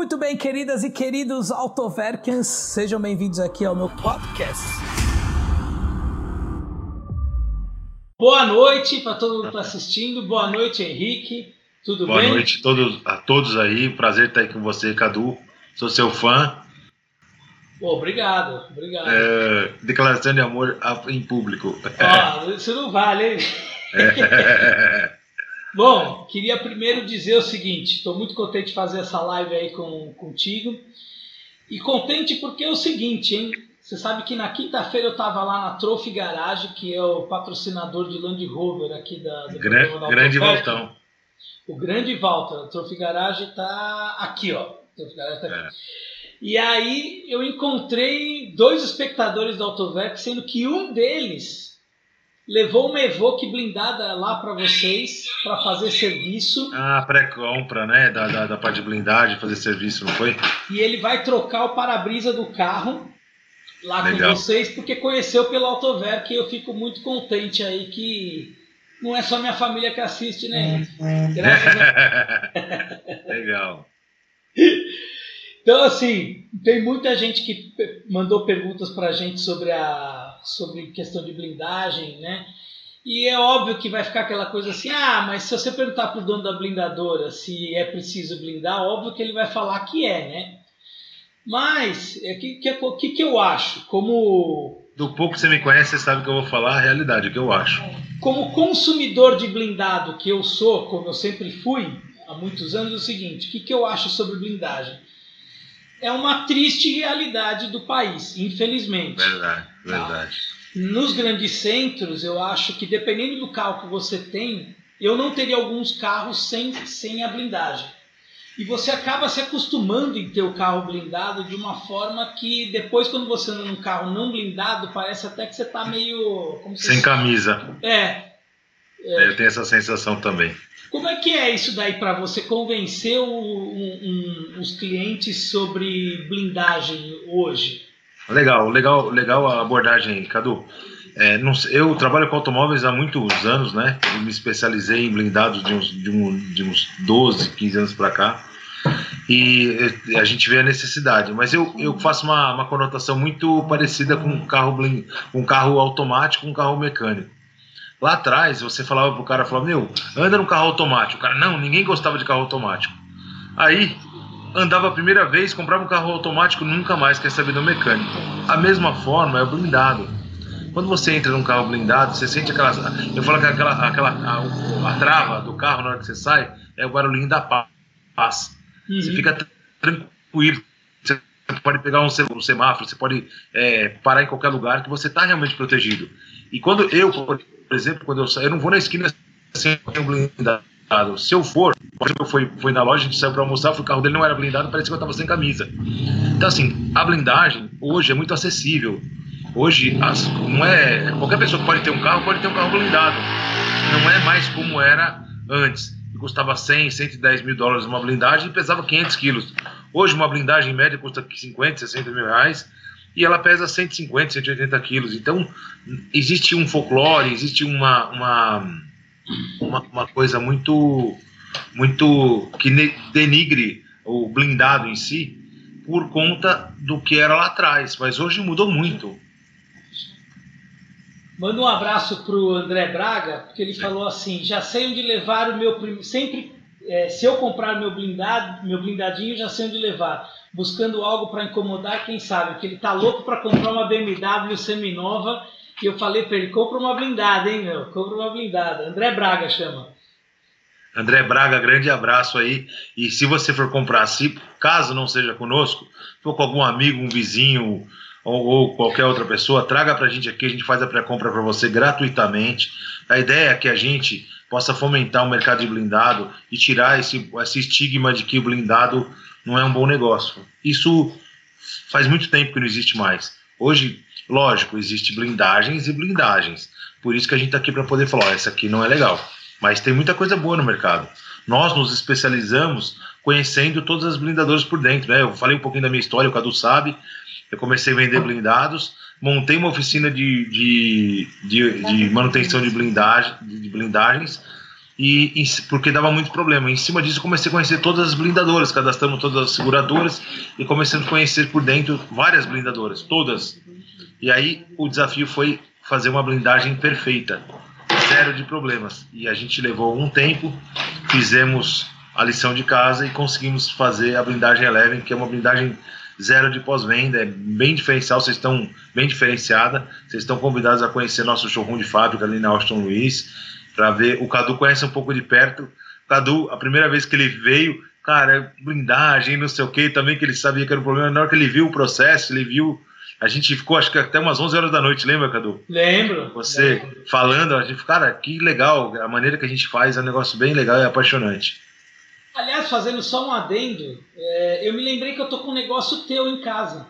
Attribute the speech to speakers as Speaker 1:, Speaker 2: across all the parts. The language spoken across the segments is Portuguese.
Speaker 1: Muito bem, queridas e queridos Autoverkens, sejam bem-vindos aqui ao meu podcast. Boa noite para todo mundo que está assistindo. Boa noite, Henrique. Tudo
Speaker 2: Boa
Speaker 1: bem?
Speaker 2: Boa noite todos, a todos aí. Prazer estar aí com você, Cadu. Sou seu fã.
Speaker 1: obrigado, obrigado.
Speaker 2: É, declaração de amor em público.
Speaker 1: Ó, isso não vale, hein? É. Bom, queria primeiro dizer o seguinte: estou muito contente de fazer essa live aí com, contigo. E contente porque é o seguinte, hein? Você sabe que na quinta-feira eu estava lá na Trophy Garage, que é o patrocinador de Land Rover aqui da
Speaker 2: Gran, Grande Valtão.
Speaker 1: O grande Walter, a Trophy Garage está aqui, ó. Tá aqui. É. E aí eu encontrei dois espectadores da Autovec, sendo que um deles levou uma Evoque blindada lá para vocês para fazer serviço.
Speaker 2: Ah, pré-compra, né? Da, da, da parte de blindagem, fazer serviço, não foi?
Speaker 1: E ele vai trocar o para-brisa do carro lá Legal. com vocês, porque conheceu pelo Autover, que eu fico muito contente aí que não é só minha família que assiste, né? Graças
Speaker 2: a... Legal.
Speaker 1: Então, assim, tem muita gente que mandou perguntas para a gente sobre a sobre questão de blindagem, né? E é óbvio que vai ficar aquela coisa assim, ah, mas se você perguntar para o dono da blindadora se é preciso blindar, óbvio que ele vai falar que é, né? Mas, o é que, que, que, eu acho? Como.
Speaker 2: Do pouco que você me conhece, você sabe que eu vou falar a realidade, o que eu acho.
Speaker 1: Como consumidor de blindado que eu sou, como eu sempre fui há muitos anos, é o seguinte: o que, que eu acho sobre blindagem? é uma triste realidade do país, infelizmente.
Speaker 2: Verdade, verdade.
Speaker 1: Nos grandes centros, eu acho que dependendo do carro que você tem, eu não teria alguns carros sem, sem a blindagem. E você acaba se acostumando em ter o carro blindado de uma forma que depois, quando você anda num carro não blindado, parece até que você está meio.
Speaker 2: sem camisa.
Speaker 1: É, é.
Speaker 2: Eu tenho essa sensação também.
Speaker 1: Como é que é isso daí para você convencer o, um, um, os clientes sobre blindagem hoje?
Speaker 2: Legal, legal, legal a abordagem, Cadu. É, não, eu trabalho com automóveis há muitos anos, né? Eu me especializei em blindados de uns, de, um, de uns 12, 15 anos para cá. E a gente vê a necessidade, mas eu, eu faço uma, uma conotação muito parecida com um carro, blind, um carro automático, um carro mecânico. Lá atrás, você falava pro cara, falava, meu, anda no carro automático. O cara, não, ninguém gostava de carro automático. Aí, andava a primeira vez, comprava um carro automático, nunca mais quer saber do mecânico. A mesma forma é o blindado. Quando você entra num carro blindado, você sente aquela. Eu falo que aquela, aquela a, a trava do carro na hora que você sai é o barulhinho da paz. Uhum. Você fica tranquilo. Você pode pegar um semáforo, você pode é, parar em qualquer lugar que você está realmente protegido. E quando eu, por exemplo, quando eu saio, eu não vou na esquina sem um blindado. Se eu for, exemplo, eu fui, fui na loja, a gente saiu para almoçar, o carro dele não era blindado, parecia que eu estava sem camisa. Então, assim, a blindagem hoje é muito acessível. Hoje, as, não é. Qualquer pessoa que pode ter um carro, pode ter um carro blindado. Não é mais como era antes. Custava 100, 110 mil dólares uma blindagem e pesava 500 quilos. Hoje, uma blindagem média custa 50, 60 mil reais e ela pesa 150, 180 quilos. Então, existe um folclore, existe uma, uma, uma, uma coisa muito, muito que denigre o blindado em si por conta do que era lá atrás. Mas hoje mudou muito.
Speaker 1: Manda um abraço pro André Braga, porque ele falou assim: já sei onde levar o meu. Sempre, é, se eu comprar meu blindado, meu blindadinho, já sei onde levar buscando algo para incomodar, quem sabe, porque ele tá louco para comprar uma BMW seminova, e eu falei para ele, compra uma blindada, hein, meu, compra uma blindada. André Braga chama.
Speaker 2: André Braga, grande abraço aí. E se você for comprar, se caso não seja conosco, for com algum amigo, um vizinho ou, ou qualquer outra pessoa, traga para a gente aqui, a gente faz a pré-compra para você gratuitamente. A ideia é que a gente possa fomentar o mercado de blindado e tirar esse, esse estigma de que o blindado não é um bom negócio. Isso faz muito tempo que não existe mais. Hoje, lógico, existe blindagens e blindagens. Por isso que a gente está aqui para poder falar, oh, essa aqui não é legal. Mas tem muita coisa boa no mercado. Nós nos especializamos conhecendo todas as blindadoras por dentro. Né? Eu falei um pouquinho da minha história, o Cadu sabe. Eu comecei a vender blindados, montei uma oficina de, de, de, de manutenção de, blindagem, de blindagens e porque dava muito problema. Em cima disso, comecei a conhecer todas as blindadoras, cadastramos todas as seguradoras e começamos a conhecer por dentro várias blindadoras, todas. E aí o desafio foi fazer uma blindagem perfeita, zero de problemas. E a gente levou um tempo, fizemos a lição de casa e conseguimos fazer a blindagem Eleven, que é uma blindagem zero de pós-venda, é bem diferencial, vocês estão bem diferenciada, vocês estão convidados a conhecer nosso showroom de fábrica ali na Austin Luiz para ver. O Cadu conhece um pouco de perto. Cadu, a primeira vez que ele veio, cara, blindagem, não sei o que, também que ele sabia que era um problema. Na hora que ele viu o processo, ele viu. A gente ficou, acho que até umas 11 horas da noite, lembra, Cadu?
Speaker 1: Lembro.
Speaker 2: Você
Speaker 1: lembro.
Speaker 2: falando, a gente, cara, que legal, a maneira que a gente faz é um negócio bem legal e apaixonante.
Speaker 1: Aliás, fazendo só um adendo, é, eu me lembrei que eu tô com um negócio teu em casa.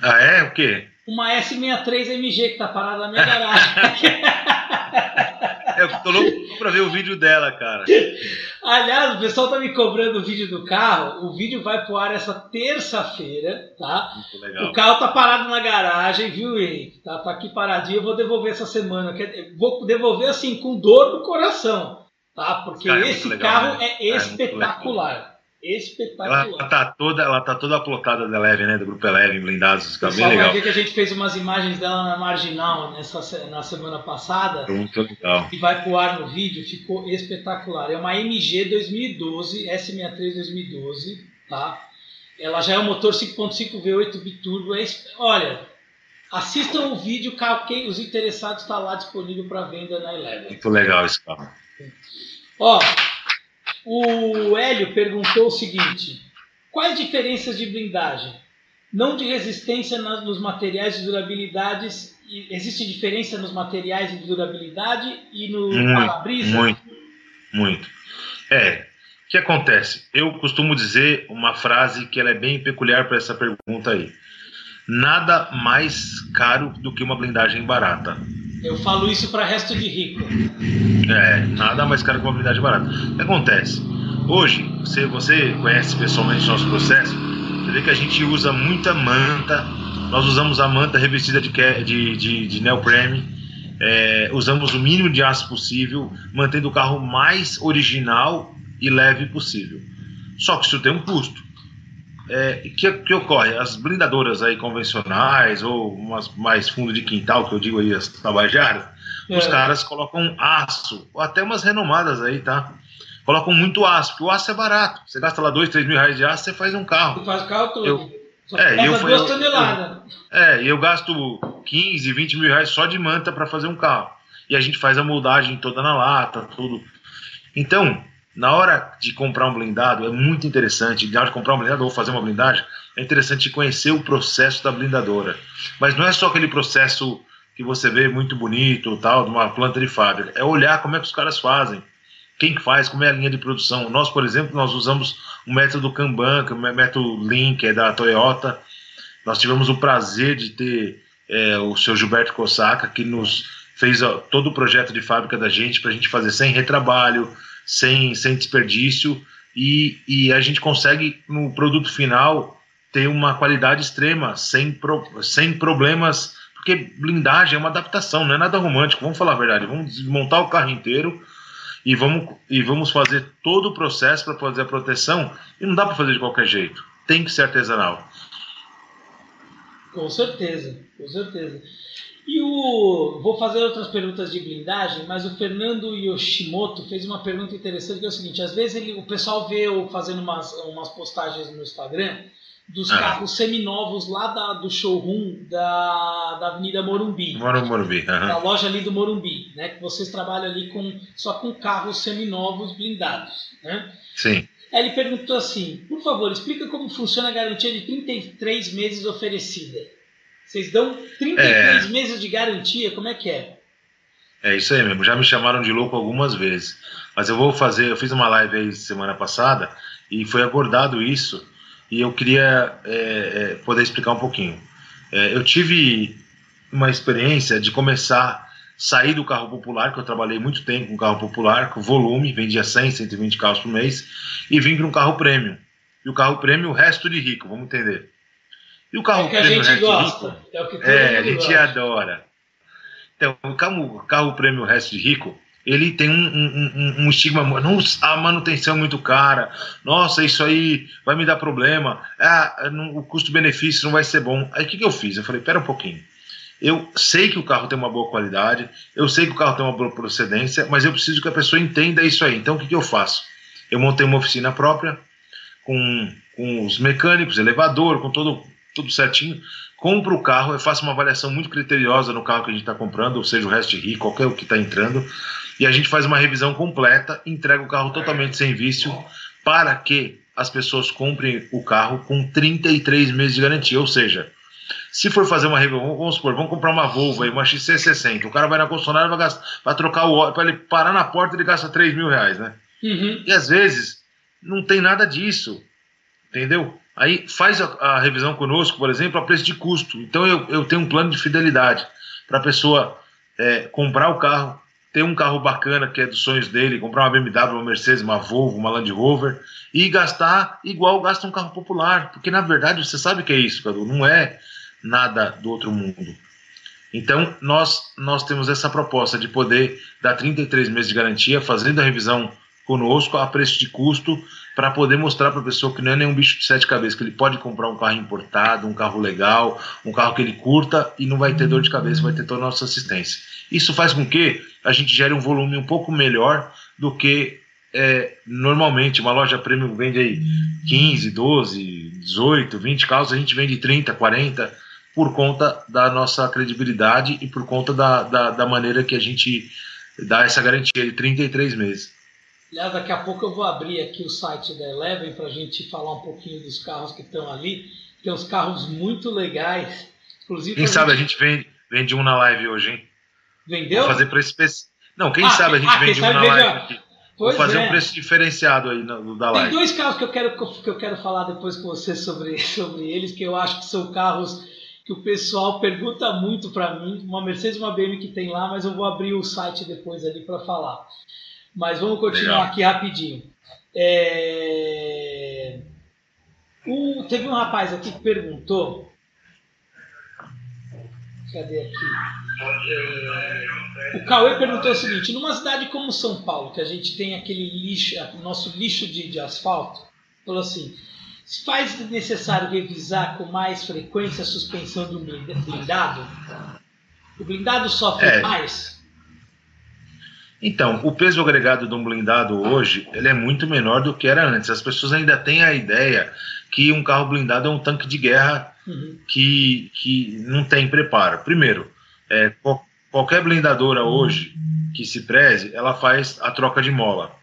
Speaker 2: Ah, é? O quê?
Speaker 1: Uma S63MG que tá parada na minha garagem.
Speaker 2: Eu tô louco pra ver o vídeo dela, cara.
Speaker 1: Aliás, o pessoal tá me cobrando o vídeo do carro. O vídeo vai pro ar essa terça-feira, tá?
Speaker 2: Muito legal.
Speaker 1: O carro tá parado na garagem, viu, Henrique? Tá, tá aqui paradinho. Eu vou devolver essa semana. Vou devolver assim, com dor no coração, tá? Porque
Speaker 2: Cara, é
Speaker 1: esse
Speaker 2: muito legal,
Speaker 1: carro
Speaker 2: né?
Speaker 1: é
Speaker 2: É muito
Speaker 1: espetacular.
Speaker 2: Ela tá toda, ela tá toda plotada da Eleven, né? Do grupo Eleven, blindados, fica bem
Speaker 1: pessoal vai
Speaker 2: legal.
Speaker 1: ver que a gente fez umas imagens dela na marginal nessa, na semana passada.
Speaker 2: Muito legal.
Speaker 1: e vai pro ar no vídeo, ficou espetacular. É uma MG 2012, S63 2012, tá? Ela já é um motor 5.5 V8 biturbo. É, olha, assistam o vídeo, quem, os interessados está lá disponível para venda na Eleven.
Speaker 2: Muito legal esse carro.
Speaker 1: Ó, o Hélio perguntou o seguinte: quais diferenças de blindagem? Não de resistência nos materiais de durabilidades. Existe diferença nos materiais de durabilidade e no
Speaker 2: Muito,
Speaker 1: para-brisa?
Speaker 2: Muito, muito. É, o que acontece? Eu costumo dizer uma frase que ela é bem peculiar para essa pergunta aí. Nada mais caro do que uma blindagem barata.
Speaker 1: Eu falo isso para resto de rico.
Speaker 2: É, nada mais caro que uma blindagem barata. O que acontece? Hoje, você, você conhece pessoalmente o nosso processo, você vê que a gente usa muita manta, nós usamos a manta revestida de, de, de, de neoprene, é, usamos o mínimo de aço possível, mantendo o carro mais original e leve possível. Só que isso tem um custo. É, o que, que ocorre? As blindadoras aí convencionais, ou umas mais fundo de quintal, que eu digo aí, as tabajaras, os
Speaker 1: É.
Speaker 2: caras colocam aço, ou até umas renomadas aí, tá? Colocam muito aço, porque o aço é barato. Você gasta lá dois, três mil reais de aço, você faz um carro.
Speaker 1: Tu faz o carro todo.
Speaker 2: Eu-
Speaker 1: Só
Speaker 2: é, eu
Speaker 1: duas
Speaker 2: eu-
Speaker 1: toneladas.
Speaker 2: É, e eu gasto 15, 20 mil reais só de manta para fazer um carro. E a gente faz a moldagem toda na lata, tudo. Então, na hora de comprar um blindado, é muito interessante. Na hora de comprar um blindado ou fazer uma blindagem, é interessante conhecer o processo da blindadora. Mas não é só aquele processo que você vê muito bonito, tal, de uma planta de fábrica. É olhar como é que os caras fazem. Quem que faz, como é a linha de produção. Nós, por exemplo, nós usamos o método Kanban, que é o método Lean, que é da Toyota. Nós tivemos o prazer de ter é, o seu Gilberto Kosaka, que nos fez ó, todo o projeto de fábrica da gente, para a gente fazer sem retrabalho, sem, sem desperdício, e, e a gente consegue, no produto final, ter uma qualidade extrema, sem, pro, sem problemas, porque blindagem é uma adaptação, não é nada romântico, vamos falar a verdade, vamos desmontar o carro inteiro e vamos, e vamos fazer todo o processo para fazer a proteção, e não dá para fazer de qualquer jeito, tem que ser artesanal.
Speaker 1: Com certeza, com certeza. E o. Vou fazer outras perguntas de blindagem, mas o Fernando Yoshimoto fez uma pergunta interessante que é o seguinte: às vezes ele, o pessoal vê eu fazendo umas, umas postagens no Instagram dos
Speaker 2: Ah.
Speaker 1: carros seminovos lá da, do showroom da, da Avenida Morumbi.
Speaker 2: Morumbi. aham.
Speaker 1: Da loja ali do Morumbi, né? Que vocês trabalham ali com, só com carros seminovos blindados, né?
Speaker 2: Sim.
Speaker 1: Aí ele perguntou assim: por favor, explica como funciona a garantia de 33 meses oferecida. Vocês dão 33 meses de garantia? Como é que é?
Speaker 2: É isso aí mesmo. Já me chamaram de louco algumas vezes. Mas eu vou fazer. Eu fiz uma live aí semana passada e foi abordado isso. E eu queria é, é, poder explicar um pouquinho. É, eu tive uma experiência de começar sair do carro popular, que eu trabalhei muito tempo com carro popular, com volume, vendia 100, 120 carros por mês, e vim para um carro premium. E o carro premium, o resto de rico, vamos entender. E o carro
Speaker 1: É que a
Speaker 2: premium,
Speaker 1: gente gosta.
Speaker 2: rico,
Speaker 1: É o que
Speaker 2: é, a gente
Speaker 1: gosta.
Speaker 2: adora. Então, o carro, carro prêmio resto de rico, ele tem um, um, um, estigma, não, a manutenção é muito cara, nossa, isso aí vai me dar problema, ah, não, o custo-benefício não vai ser bom. Aí o que, que eu fiz? Eu falei, pera um pouquinho, eu sei que o carro tem uma boa qualidade, eu sei que o carro tem uma boa procedência, mas eu preciso que a pessoa entenda isso aí. Então o que, que eu faço? Eu montei uma oficina própria, com, com os mecânicos, elevador, com todo, tudo certinho, compro o carro, eu faço uma avaliação muito criteriosa no carro que a gente está comprando, ou seja, o Rest RI, qualquer o que está entrando, e a gente faz uma revisão completa, entrega o carro totalmente sem vício, para que as pessoas comprem o carro com 33 meses de garantia, ou seja, se for fazer uma revisão, vamos supor, vamos comprar uma Volvo aí, uma XC60, o cara vai na concessionária, vai, gastar, vai trocar o óleo, para ele parar na porta, ele gasta 3 mil reais, né? Uhum. E às vezes não tem nada disso, entendeu? Aí faz a, a, revisão conosco, por exemplo, a preço de custo. Então eu, eu tenho um plano de fidelidade para a pessoa é, comprar o carro, ter um carro bacana que é dos sonhos dele, comprar uma BMW, uma Mercedes, uma Volvo, uma Land Rover e gastar igual gasta um carro popular, porque na verdade você sabe que é isso, Cadu, não é nada do outro mundo. Então nós nós temos essa proposta de poder dar 33 meses de garantia, fazendo a revisão conosco a preço de custo para poder mostrar para a pessoa que não é nenhum bicho de sete cabeças, que ele pode comprar um carro importado, um carro legal, um carro que ele curta e não vai ter dor de cabeça, vai ter toda a nossa assistência. Isso faz com que a gente gere um volume um pouco melhor do que é, normalmente. Uma loja premium vende aí 15, 12, 18, 20 carros, a gente vende 30, 40 por conta da nossa credibilidade e por conta da, da, da maneira que a gente dá essa garantia de 33 meses.
Speaker 1: Aliás, daqui a pouco eu vou abrir aqui o site da Eleven para a gente falar um pouquinho dos carros que estão ali. Tem uns carros muito legais.
Speaker 2: Inclusive, quem a sabe gente... a gente vende, vende um na live hoje, hein?
Speaker 1: Vendeu?
Speaker 2: Vou fazer preço especial. Não, quem ah, sabe a gente ah, vende um na live aqui. Vou fazer é. um preço diferenciado aí no, da live.
Speaker 1: Tem dois carros que eu quero, que eu quero falar depois com você sobre, sobre eles, que eu acho que são carros que o pessoal pergunta muito para mim. Uma Mercedes e uma BMW que tem lá, mas eu vou abrir o site depois ali para falar. Mas vamos continuar Legal. aqui rapidinho. É... O... Teve um rapaz aqui que perguntou. Cadê aqui? É... O Cauê perguntou o seguinte: numa cidade como São Paulo, que a gente tem aquele lixo, nosso lixo de, de asfalto, falou assim: se faz necessário revisar com mais frequência a suspensão do blindado? O blindado sofre é. mais?
Speaker 2: Então, o peso agregado de um blindado hoje ele é muito menor do que era antes. As pessoas ainda têm a ideia que um carro blindado é um tanque de guerra uhum. que, que não tem preparo. Primeiro, é, qualquer blindadora hoje que se preze, ela faz a troca de mola.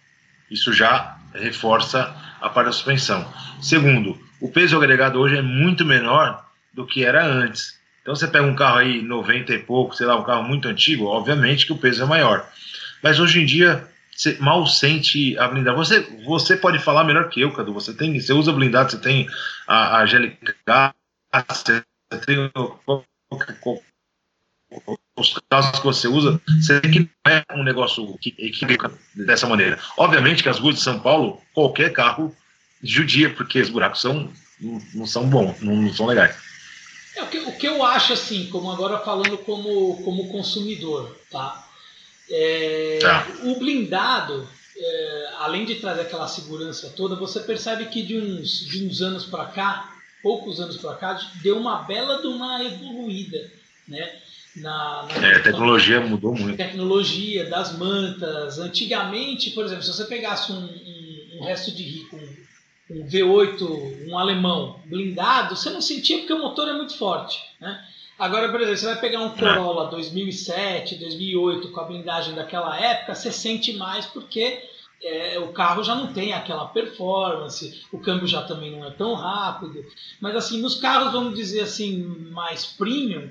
Speaker 2: Isso já reforça a parte da suspensão. Segundo, o peso agregado hoje é muito menor do que era antes. Então você pega um carro aí 90 e pouco, sei lá, um carro muito antigo, obviamente que o peso é maior. Mas hoje em dia, você mal sente a blindagem. Você, você pode falar melhor que eu, Cadu. Você, tem, você usa blindado, você tem a, a GLK, você tem os casos que você usa, você que não é um negócio que, que dessa maneira. Obviamente que as ruas de São Paulo, qualquer carro judia, porque os buracos são, não, são bons, não, não são legais.
Speaker 1: É, o, que, o que eu acho assim, como agora falando como, como consumidor, tá? É, tá. O blindado, é, além de trazer aquela segurança toda, você percebe que de uns, de uns anos para cá, poucos anos para cá, deu uma bela de uma evoluída, né?
Speaker 2: Na, na é, a tecnologia mudou muito.
Speaker 1: Tecnologia das mantas. Antigamente, por exemplo, se você pegasse um, um, um resto de rico, um, um V8, um alemão blindado, você não sentia porque o motor é muito forte, né? Agora, por exemplo, você vai pegar um Corolla 2007, 2008 com a blindagem daquela época, você sente mais porque é, o carro já não tem aquela performance, o câmbio já também não é tão rápido. Mas assim, nos carros, vamos dizer assim, mais premium,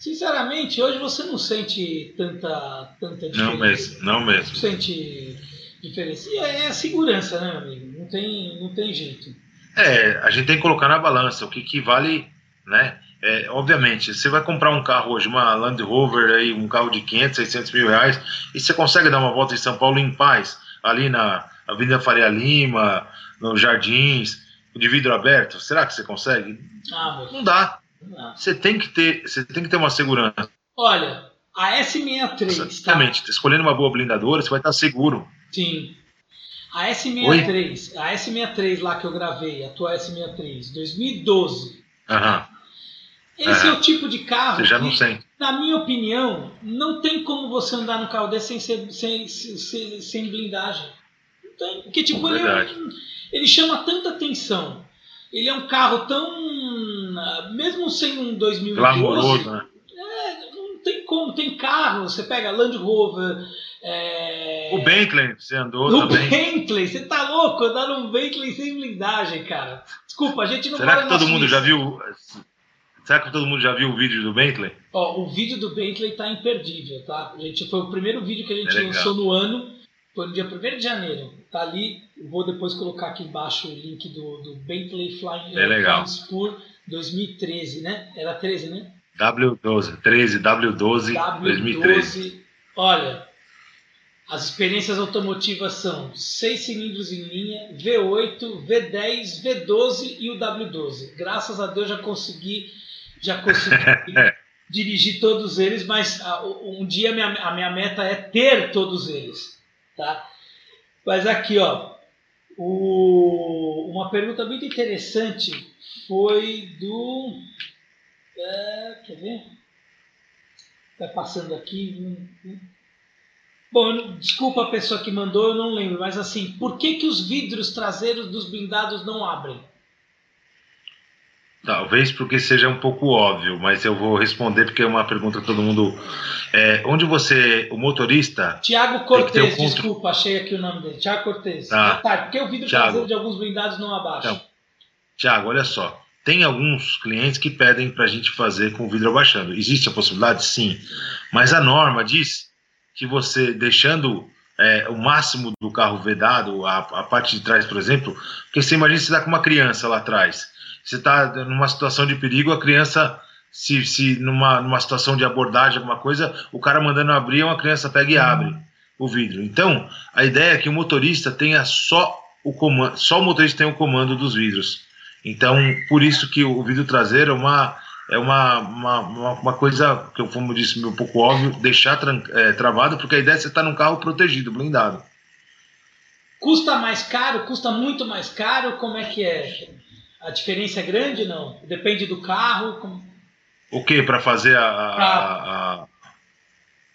Speaker 1: sinceramente, hoje você não sente tanta, tanta
Speaker 2: diferença. Não mesmo, não mesmo. Não
Speaker 1: sente diferença. E é a segurança, né, amigo? Não tem, não tem jeito.
Speaker 2: É, a gente tem que colocar na balança o que, que vale, né? É, obviamente, você vai comprar um carro hoje, uma Land Rover, aí, um carro de 500, 600 mil reais, e você consegue dar uma volta em São Paulo em paz, ali na Avenida Faria Lima, nos Jardins, de vidro aberto. Será que você consegue? Ah, não dá. Você tem que ter, você tem que ter uma segurança.
Speaker 1: Olha, A S63.
Speaker 2: Exatamente. Tá? Escolhendo uma boa blindadora, você vai estar seguro.
Speaker 1: Sim. A S63, Oi? a S63 lá que eu gravei, a tua S63, 2012.
Speaker 2: Aham.
Speaker 1: Esse é. é o tipo de carro
Speaker 2: você já
Speaker 1: que,
Speaker 2: não sei.
Speaker 1: na minha opinião, não tem como você andar no carro desse sem, ser, sem, sem, sem blindagem. Não tem, porque tipo, ele, é um, ele chama tanta atenção. Ele é um carro tão. Mesmo sem um 2012.
Speaker 2: Glamouroso, né?
Speaker 1: É, não tem como. Tem carro, você pega Land Rover. É...
Speaker 2: O Bentley, você andou também.
Speaker 1: O Bentley, você tá louco andar num Bentley sem blindagem, cara. Desculpa, a gente não
Speaker 2: Será que todo mundo já viu Será que todo mundo já viu o vídeo do Bentley?
Speaker 1: Ó, o vídeo do Bentley tá imperdível, tá? A gente, foi o primeiro vídeo que a gente é lançou no ano, foi no dia 1 de janeiro. Tá ali, vou depois colocar aqui embaixo o link do, do Bentley Flying,
Speaker 2: é legal.
Speaker 1: Spur 2013, né? Era 13, né?
Speaker 2: W12, 13, W12, W12 2013.
Speaker 1: Olha, as experiências automotivas são 6 cilindros em linha, V8, V10, V12 e o W12. Graças a Deus já consegui já consegui dirigir todos eles, mas ah, um dia a minha, a minha meta é ter todos eles, tá? Mas aqui, ó, o, uma pergunta muito interessante foi do. É, quer ver? Está passando aqui. Bom, desculpa a pessoa que mandou, eu não lembro, mas assim, por que, que os vidros traseiros dos blindados não abrem?
Speaker 2: Talvez porque seja um pouco óbvio, mas eu vou responder porque é uma pergunta que todo mundo. É, onde você, o motorista.
Speaker 1: Tiago Cortez, um desculpa, achei aqui o nome dele. Tiago Cortez. Ah, tá, porque o vidro Thiago. traseiro de alguns blindados não abaixa. Então,
Speaker 2: Tiago, olha só. Tem alguns clientes que pedem para a gente fazer com o vidro abaixando. Existe a possibilidade? Sim. Mas a norma diz que você deixando é, o máximo do carro vedado, a, a parte de trás, por exemplo, porque você imagina se dá com uma criança lá atrás você está numa situação de perigo, a criança, se, se numa, numa situação de abordagem, alguma coisa, o cara mandando abrir, uma criança pega e abre o vidro. Então, a ideia é que o motorista tenha só o comando, só o motorista tem o comando dos vidros. Então, por isso que o vidro traseiro é uma é uma, uma, uma, coisa que eu, como disse, um pouco óbvio, deixar é, travado, porque a ideia é você estar tá num carro protegido, blindado.
Speaker 1: Custa mais caro? Custa muito mais caro? Como é que é? A diferença é grande não? Depende do carro. Como...
Speaker 2: O que? Para fazer a, a,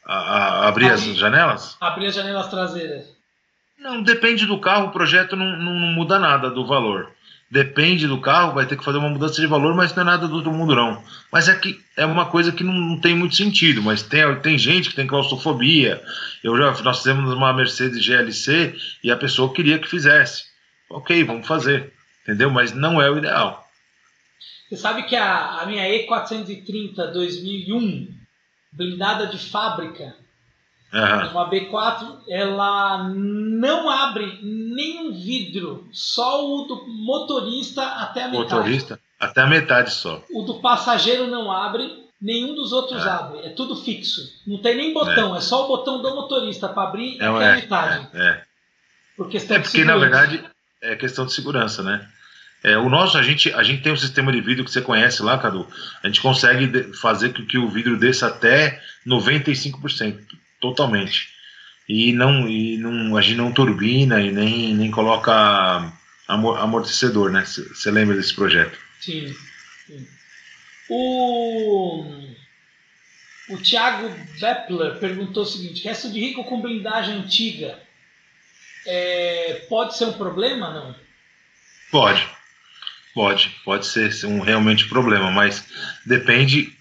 Speaker 2: a, abrir, as janelas?
Speaker 1: Abrir as janelas traseiras.
Speaker 2: Não, depende do carro, o projeto não, não, não, muda nada do valor. Depende do carro, vai ter que fazer uma mudança de valor, mas não é nada do outro mundo, não. Mas é que é uma coisa que não, não tem muito sentido, mas tem, tem gente que tem claustrofobia. Eu já, nós fizemos uma Mercedes GLC e a pessoa queria que fizesse. Ok, vamos fazer entendeu? Mas não é o ideal.
Speaker 1: Você sabe que a, a minha E430 2001, blindada de fábrica, uhum. uma B4, ela não abre nenhum vidro, só o do motorista até a metade.
Speaker 2: Motorista? Até a metade só.
Speaker 1: O do passageiro não abre, nenhum dos outros é. abre. É tudo fixo. Não tem nem botão, é, é só o botão do motorista para abrir é, até a metade.
Speaker 2: É, é. Por é porque, na verdade, é questão de segurança, né? É, o nosso, a gente, a gente tem um sistema de vidro que você conhece lá, Cadu. A gente consegue fazer com que o vidro desça até 95%, totalmente. E não, e não, a gente não turbina e nem, nem coloca amortecedor, né? Você lembra desse projeto?
Speaker 1: Sim. sim. O, o Thiago Beppler perguntou o seguinte: resto de rico com blindagem antiga é, pode ser um problema, não?
Speaker 2: Pode. Pode, pode ser um realmente problema, mas depende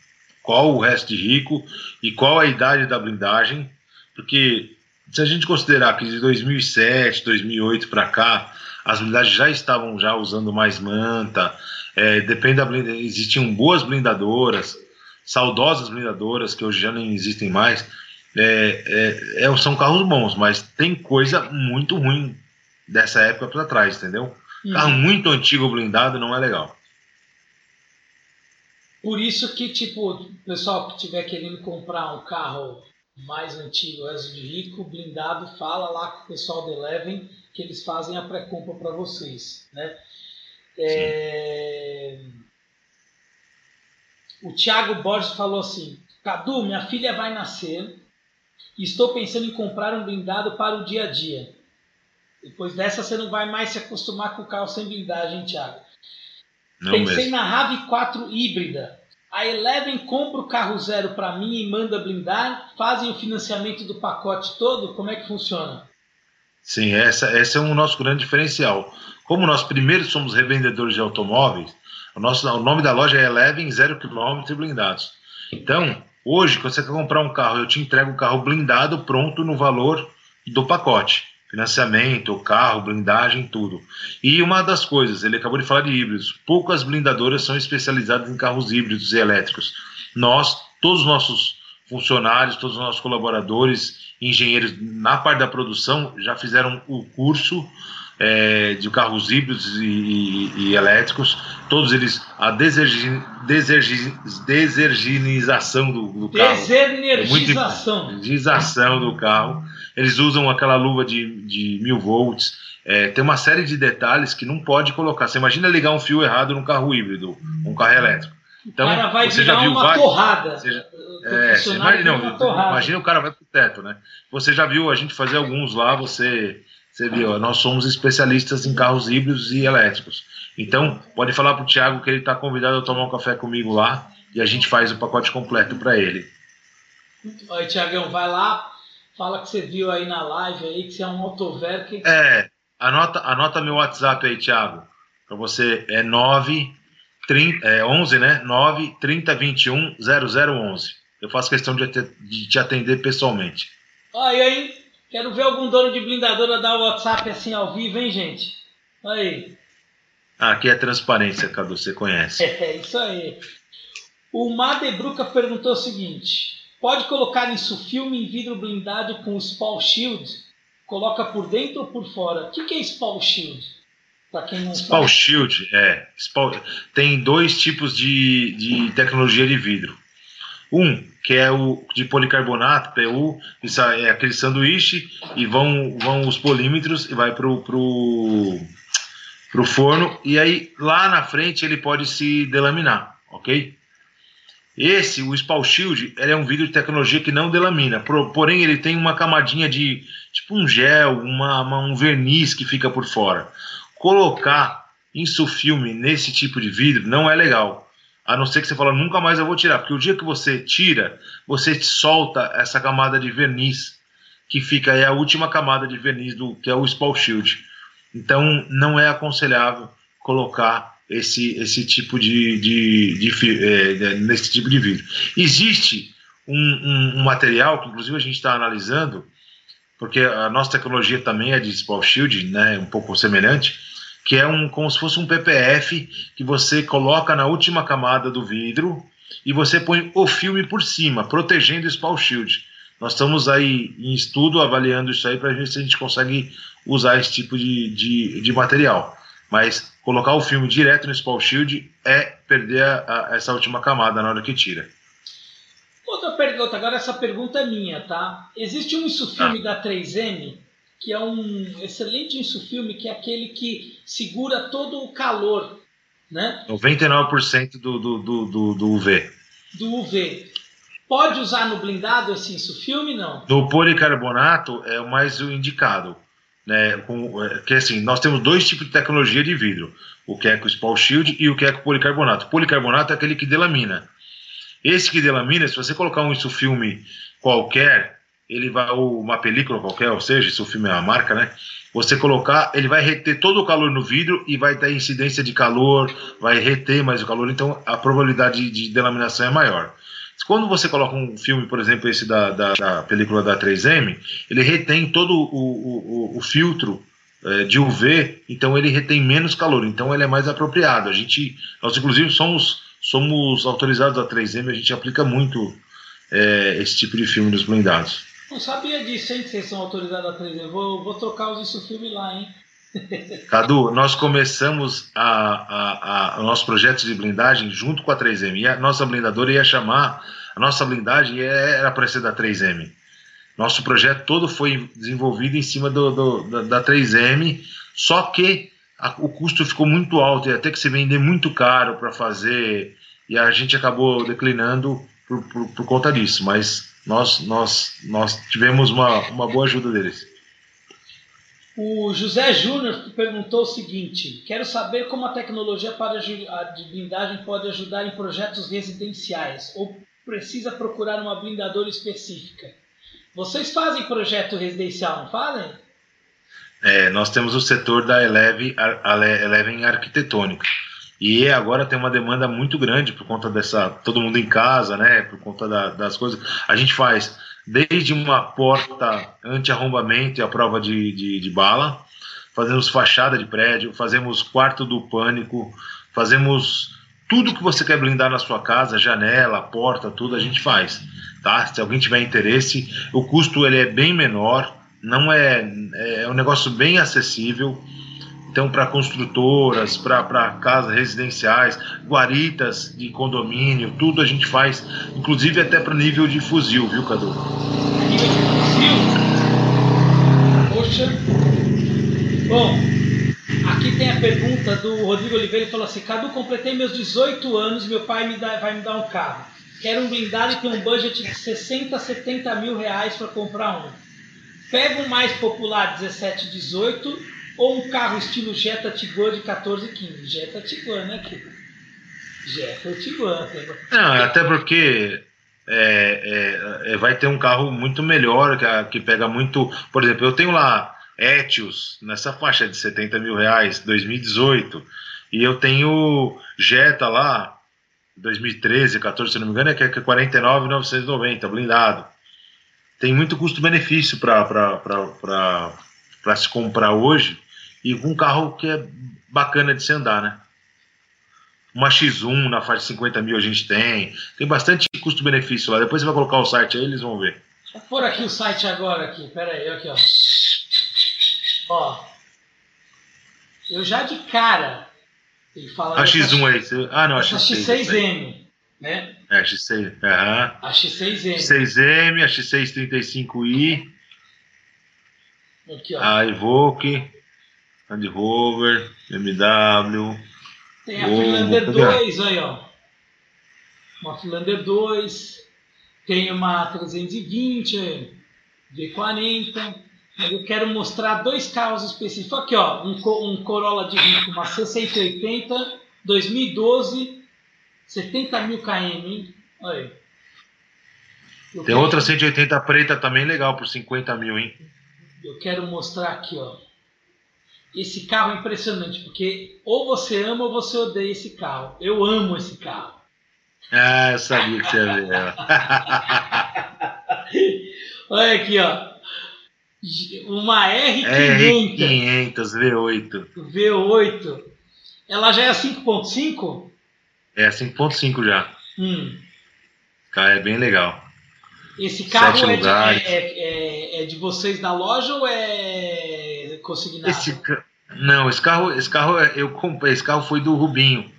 Speaker 2: qual o resto de rico e qual a idade da blindagem, porque se a gente considerar que de 2007, 2008 para cá, as blindagens já estavam já usando mais manta, é, depende da blindagem, existiam boas blindadoras, saudosas blindadoras que hoje já nem existem mais, é, é, é são carros bons, mas tem coisa muito ruim dessa época para trás, entendeu? Carro muito antigo blindado não é legal.
Speaker 1: Por isso que, tipo, pessoal que tiver querendo comprar um carro mais antigo, ESO de rico, blindado, fala lá com o pessoal da Eleven que eles fazem a pré-compra para vocês, né? É... O Thiago Borges falou assim: Cadu, minha filha vai nascer e estou pensando em comprar um blindado para o dia a dia. Depois dessa, você não vai mais se acostumar com o carro sem blindagem, Thiago. Não Pensei mesmo. na RAV4 híbrida. A Eleven compra o carro zero para mim e manda blindar. Fazem o financiamento do pacote todo. Como é que funciona?
Speaker 2: Sim, essa, esse é o nosso grande diferencial. Como nós primeiro somos revendedores de automóveis, o, nosso, o nome da loja é Eleven Zero Quilômetro Blindados. Então, hoje, quando você quer comprar um carro, eu te entrego o carro blindado pronto no valor do pacote financiamento, carro, blindagem, tudo. E uma das coisas, ele acabou de falar de híbridos, poucas blindadoras são especializadas em carros híbridos e elétricos. Nós, todos os nossos funcionários, todos os nossos colaboradores, engenheiros na parte da produção já fizeram o curso é, de carros híbridos e, e, e, elétricos, todos eles, a desergi, desergi, deserginização do, do carro. Desenergização. É do carro eles usam aquela luva de, de mil volts. É, tem uma série de detalhes que não pode colocar. Você imagina ligar um fio errado num carro híbrido, um carro elétrico.
Speaker 1: Então, o cara vai você já viu uma vários, torrada.
Speaker 2: Você já, é, você imagina, não, imagina o cara vai pro teto, né? Você já viu a gente fazer alguns lá, você, você viu, nós somos especialistas em carros híbridos e elétricos. Então, pode falar pro Thiago que ele está convidado a tomar um café comigo lá e a gente faz o pacote completo para ele.
Speaker 1: Oi, Tiagão, vai lá, Fala que você viu aí na live aí que você é um autover que.
Speaker 2: É, anota, anota meu WhatsApp aí, Thiago. Para você é 9 30, é 11, né? 9 30 21 0011. Eu faço questão de, de te atender pessoalmente.
Speaker 1: Olha aí, quero ver algum dono de blindadora dar o WhatsApp assim ao vivo, hein, gente? Aí.
Speaker 2: Aqui é transparência, Cadu, você conhece.
Speaker 1: É, isso aí. O Madebruca perguntou o seguinte: Pode colocar isso filme em vidro blindado com o Spall Shield? Coloca por dentro ou por fora? O que, que é Spall Shield?
Speaker 2: Para quem não Spall sabe. Shield, é. Tem dois tipos de, de tecnologia de vidro. Um, que é o de policarbonato, PU, isso é aquele sanduíche, e vão, vão os polímetros e vai pro, pro, pro forno, e aí lá na frente ele pode se delaminar, ok? Esse, o Spall Shield, é um vidro de tecnologia que não delamina, porém ele tem uma camadinha de tipo um gel, uma, uma, um verniz que fica por fora. Colocar insufilme nesse tipo de vidro não é legal. A não ser que você fale, nunca mais eu vou tirar, porque o dia que você tira, você solta essa camada de verniz, que fica é a última camada de verniz do que é o Spall Shield. Então não é aconselhável colocar esse, esse tipo de, de, de é, nesse tipo de vidro. Existe um, um, um material que inclusive a gente está analisando, porque a nossa tecnologia também é de Spall Shield, né, um pouco semelhante, que é um como se fosse um PPF que você coloca na última camada do vidro e você põe o filme por cima, protegendo o Spall Shield. Nós estamos aí em estudo avaliando isso aí para ver se a gente consegue usar esse tipo de, de, de material. Mas colocar o filme direto no Spall Shield é perder a, a, essa última camada na hora que tira.
Speaker 1: Outra pergunta, agora essa pergunta é minha, tá? Existe um insufilme ah. da 3M que é um excelente insufilme, que é aquele que segura todo o calor, né?
Speaker 2: 99% do, do, do, do, do UV.
Speaker 1: Do UV. Pode usar no blindado esse insufilme, não?
Speaker 2: No policarbonato é o mais indicado né, com, é, que assim, nós temos dois tipos de tecnologia de vidro, o que é com Spall Shield e o que é com policarbonato. O policarbonato é aquele que delamina. Esse que delamina, se você colocar um filme qualquer, ele vai, ou uma película qualquer, ou seja, se o filme é uma marca, né? Você colocar, ele vai reter todo o calor no vidro e vai ter incidência de calor, vai reter mais o calor, então a probabilidade de delaminação é maior. Quando você coloca um filme, por exemplo, esse da, da, da película da 3M, ele retém todo o, o, o filtro é, de UV, então ele retém menos calor, então ele é mais apropriado. A gente, nós inclusive somos, somos autorizados da 3M, a gente aplica muito é, esse tipo de filme nos blindados.
Speaker 1: Não sabia disso, hein, que vocês são autorizados da 3M. Vou, vou trocar os isso filme lá, hein.
Speaker 2: Cadu, nós começamos a, a, a, o nosso projeto de blindagem junto com a 3M. E a nossa blindadora ia chamar, a nossa blindagem era para ser da 3M. Nosso projeto todo foi desenvolvido em cima do, do da, da, 3M, só que a, o custo ficou muito alto, ia ter que se vender muito caro para fazer, e a gente acabou declinando por, por, por conta disso, mas nós, nós, nós tivemos uma, uma boa ajuda deles.
Speaker 1: O José Júnior perguntou o seguinte: quero saber como a tecnologia para de blindagem pode ajudar em projetos residenciais ou precisa procurar uma blindadora específica. Vocês fazem projeto residencial, não fazem?
Speaker 2: É, nós temos o setor da Eleven, Eleven Arquitetônica. E agora tem uma demanda muito grande por conta dessa. todo mundo em casa, né? Por conta da, das coisas. A gente faz desde uma porta anti-arrombamento e a prova de, de, de, bala, fazemos fachada de prédio, fazemos quarto do pânico, fazemos tudo que você quer blindar na sua casa, janela, porta, tudo a gente faz. Tá? Se alguém tiver interesse, o custo ele é bem menor, não é, é um negócio bem acessível então, para construtoras, para casas residenciais, guaritas de condomínio, tudo a gente faz, inclusive até para nível de fuzil, viu, Cadu?
Speaker 1: Nível de fuzil? Poxa. Bom, aqui tem a pergunta do Rodrigo Oliveira, ele falou assim: Cadu, completei meus 18 anos, meu pai me dá, vai me dar um carro. Quero um blindado e tem um budget de 60, 70 mil reais para comprar um. Pega um mais popular 17, 18 ou um carro estilo Jetta Tiguan de 14 15. Jetta Tiguan, né, Kiko? Jetta Tiguan.
Speaker 2: Não, até porque é, é, é, vai ter um carro muito melhor, que, que pega muito. Por exemplo, eu tenho lá Etios nessa faixa de 70 mil reais, 2018, e eu tenho Jetta lá, 2013, 14, se não me engano, é que é 49,990, blindado. Tem muito custo-benefício para se comprar hoje e com um carro que é bacana de se andar, né? Uma X1 na faixa de 50 mil a gente tem. Tem bastante custo-benefício lá. Depois você vai colocar o site aí, eles vão ver.
Speaker 1: Vou pôr aqui o site agora aqui. Pera aí, aqui, ó. Ó. Eu já de cara.
Speaker 2: Ele fala. A X1 aí. Ah, não, a
Speaker 1: X6. A X6M. Né?
Speaker 2: É, a X6. Uhum.
Speaker 1: A X6M.
Speaker 2: X6M, a X635i. Aqui, ó. A Evoque. Land Rover, BMW.
Speaker 1: Tem a Freelander 2 aí, ó. Uma Freelander 2. Tem uma 320 V40. Eu quero mostrar dois carros específicos. Aqui, ó. Um, um Corolla de rico, uma C180, 2012, 70 mil km, hein? Olha aí.
Speaker 2: Eu Tem quero... outra 180 preta também legal por 50 mil, hein?
Speaker 1: Eu quero mostrar aqui, ó esse carro é impressionante, porque ou você ama ou você odeia esse carro. Eu amo esse carro.
Speaker 2: Ah, eu sabia que você ia ver.
Speaker 1: Olha aqui, ó. Uma R500.
Speaker 2: R500 V8.
Speaker 1: V8. Ela já é 5.5?
Speaker 2: É 5.5 já.
Speaker 1: Hum.
Speaker 2: Cara, é bem legal.
Speaker 1: Esse carro é de, é, é, é de vocês da loja ou é consignado?
Speaker 2: Esse, não, esse carro, esse carro é, eu comprei, esse carro foi do Rubinho.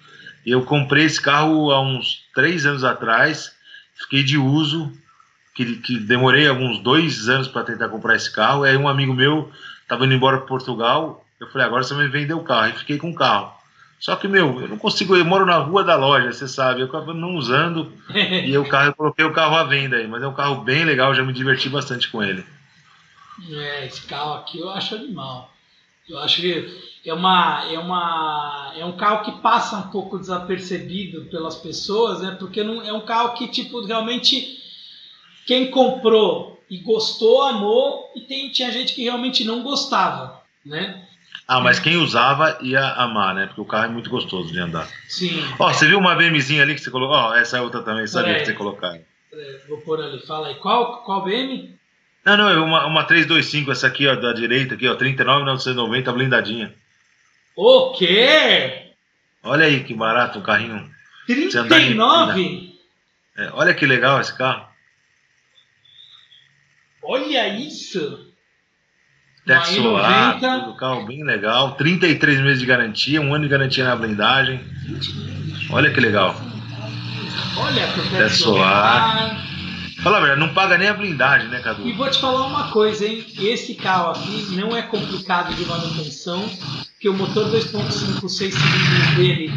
Speaker 2: Eu comprei esse carro há uns três anos atrás, fiquei de uso, que, que demorei alguns dois anos para tentar comprar esse carro. Aí um amigo meu estava indo embora para Portugal, eu falei, agora você vai vender o carro. E fiquei com o carro. Só que, meu, eu não consigo, eu moro na rua da loja, você sabe, eu acabo não usando. e o carro, eu coloquei o carro à venda aí, mas é um carro bem legal, já me diverti bastante com ele.
Speaker 1: É, esse carro aqui eu acho animal. Eu acho que é uma é uma é um carro que passa um pouco desapercebido pelas pessoas, né? Porque não é um carro que tipo realmente quem comprou e gostou amou e tem tinha gente que realmente não gostava, né?
Speaker 2: Ah, mas quem usava ia amar, né? Porque o carro é muito gostoso de andar.
Speaker 1: Sim.
Speaker 2: Ó, você viu uma BMzinha ali que você colocou? Ó, essa é outra também, sabia que você colocar.
Speaker 1: Vou pôr ali. Fala aí. Qual, qual BM?
Speaker 2: Não, não, é uma, uma 325, essa aqui, ó, da direita, aqui, ó, 39,990, blindadinha.
Speaker 1: O quê?
Speaker 2: Olha aí que barato o carrinho.
Speaker 1: 39?
Speaker 2: É, olha que legal esse carro.
Speaker 1: Olha isso!
Speaker 2: Teto solar, tudo, carro bem legal. 33 meses de garantia, um ano de garantia na blindagem. Olha que legal.
Speaker 1: Olha, teto solar.
Speaker 2: Fala a verdade, não paga nem a blindagem, né, Cadu?
Speaker 1: E vou te falar uma coisa, hein? Esse carro aqui não é complicado de manutenção, porque o motor 2.5 6 cilindros dele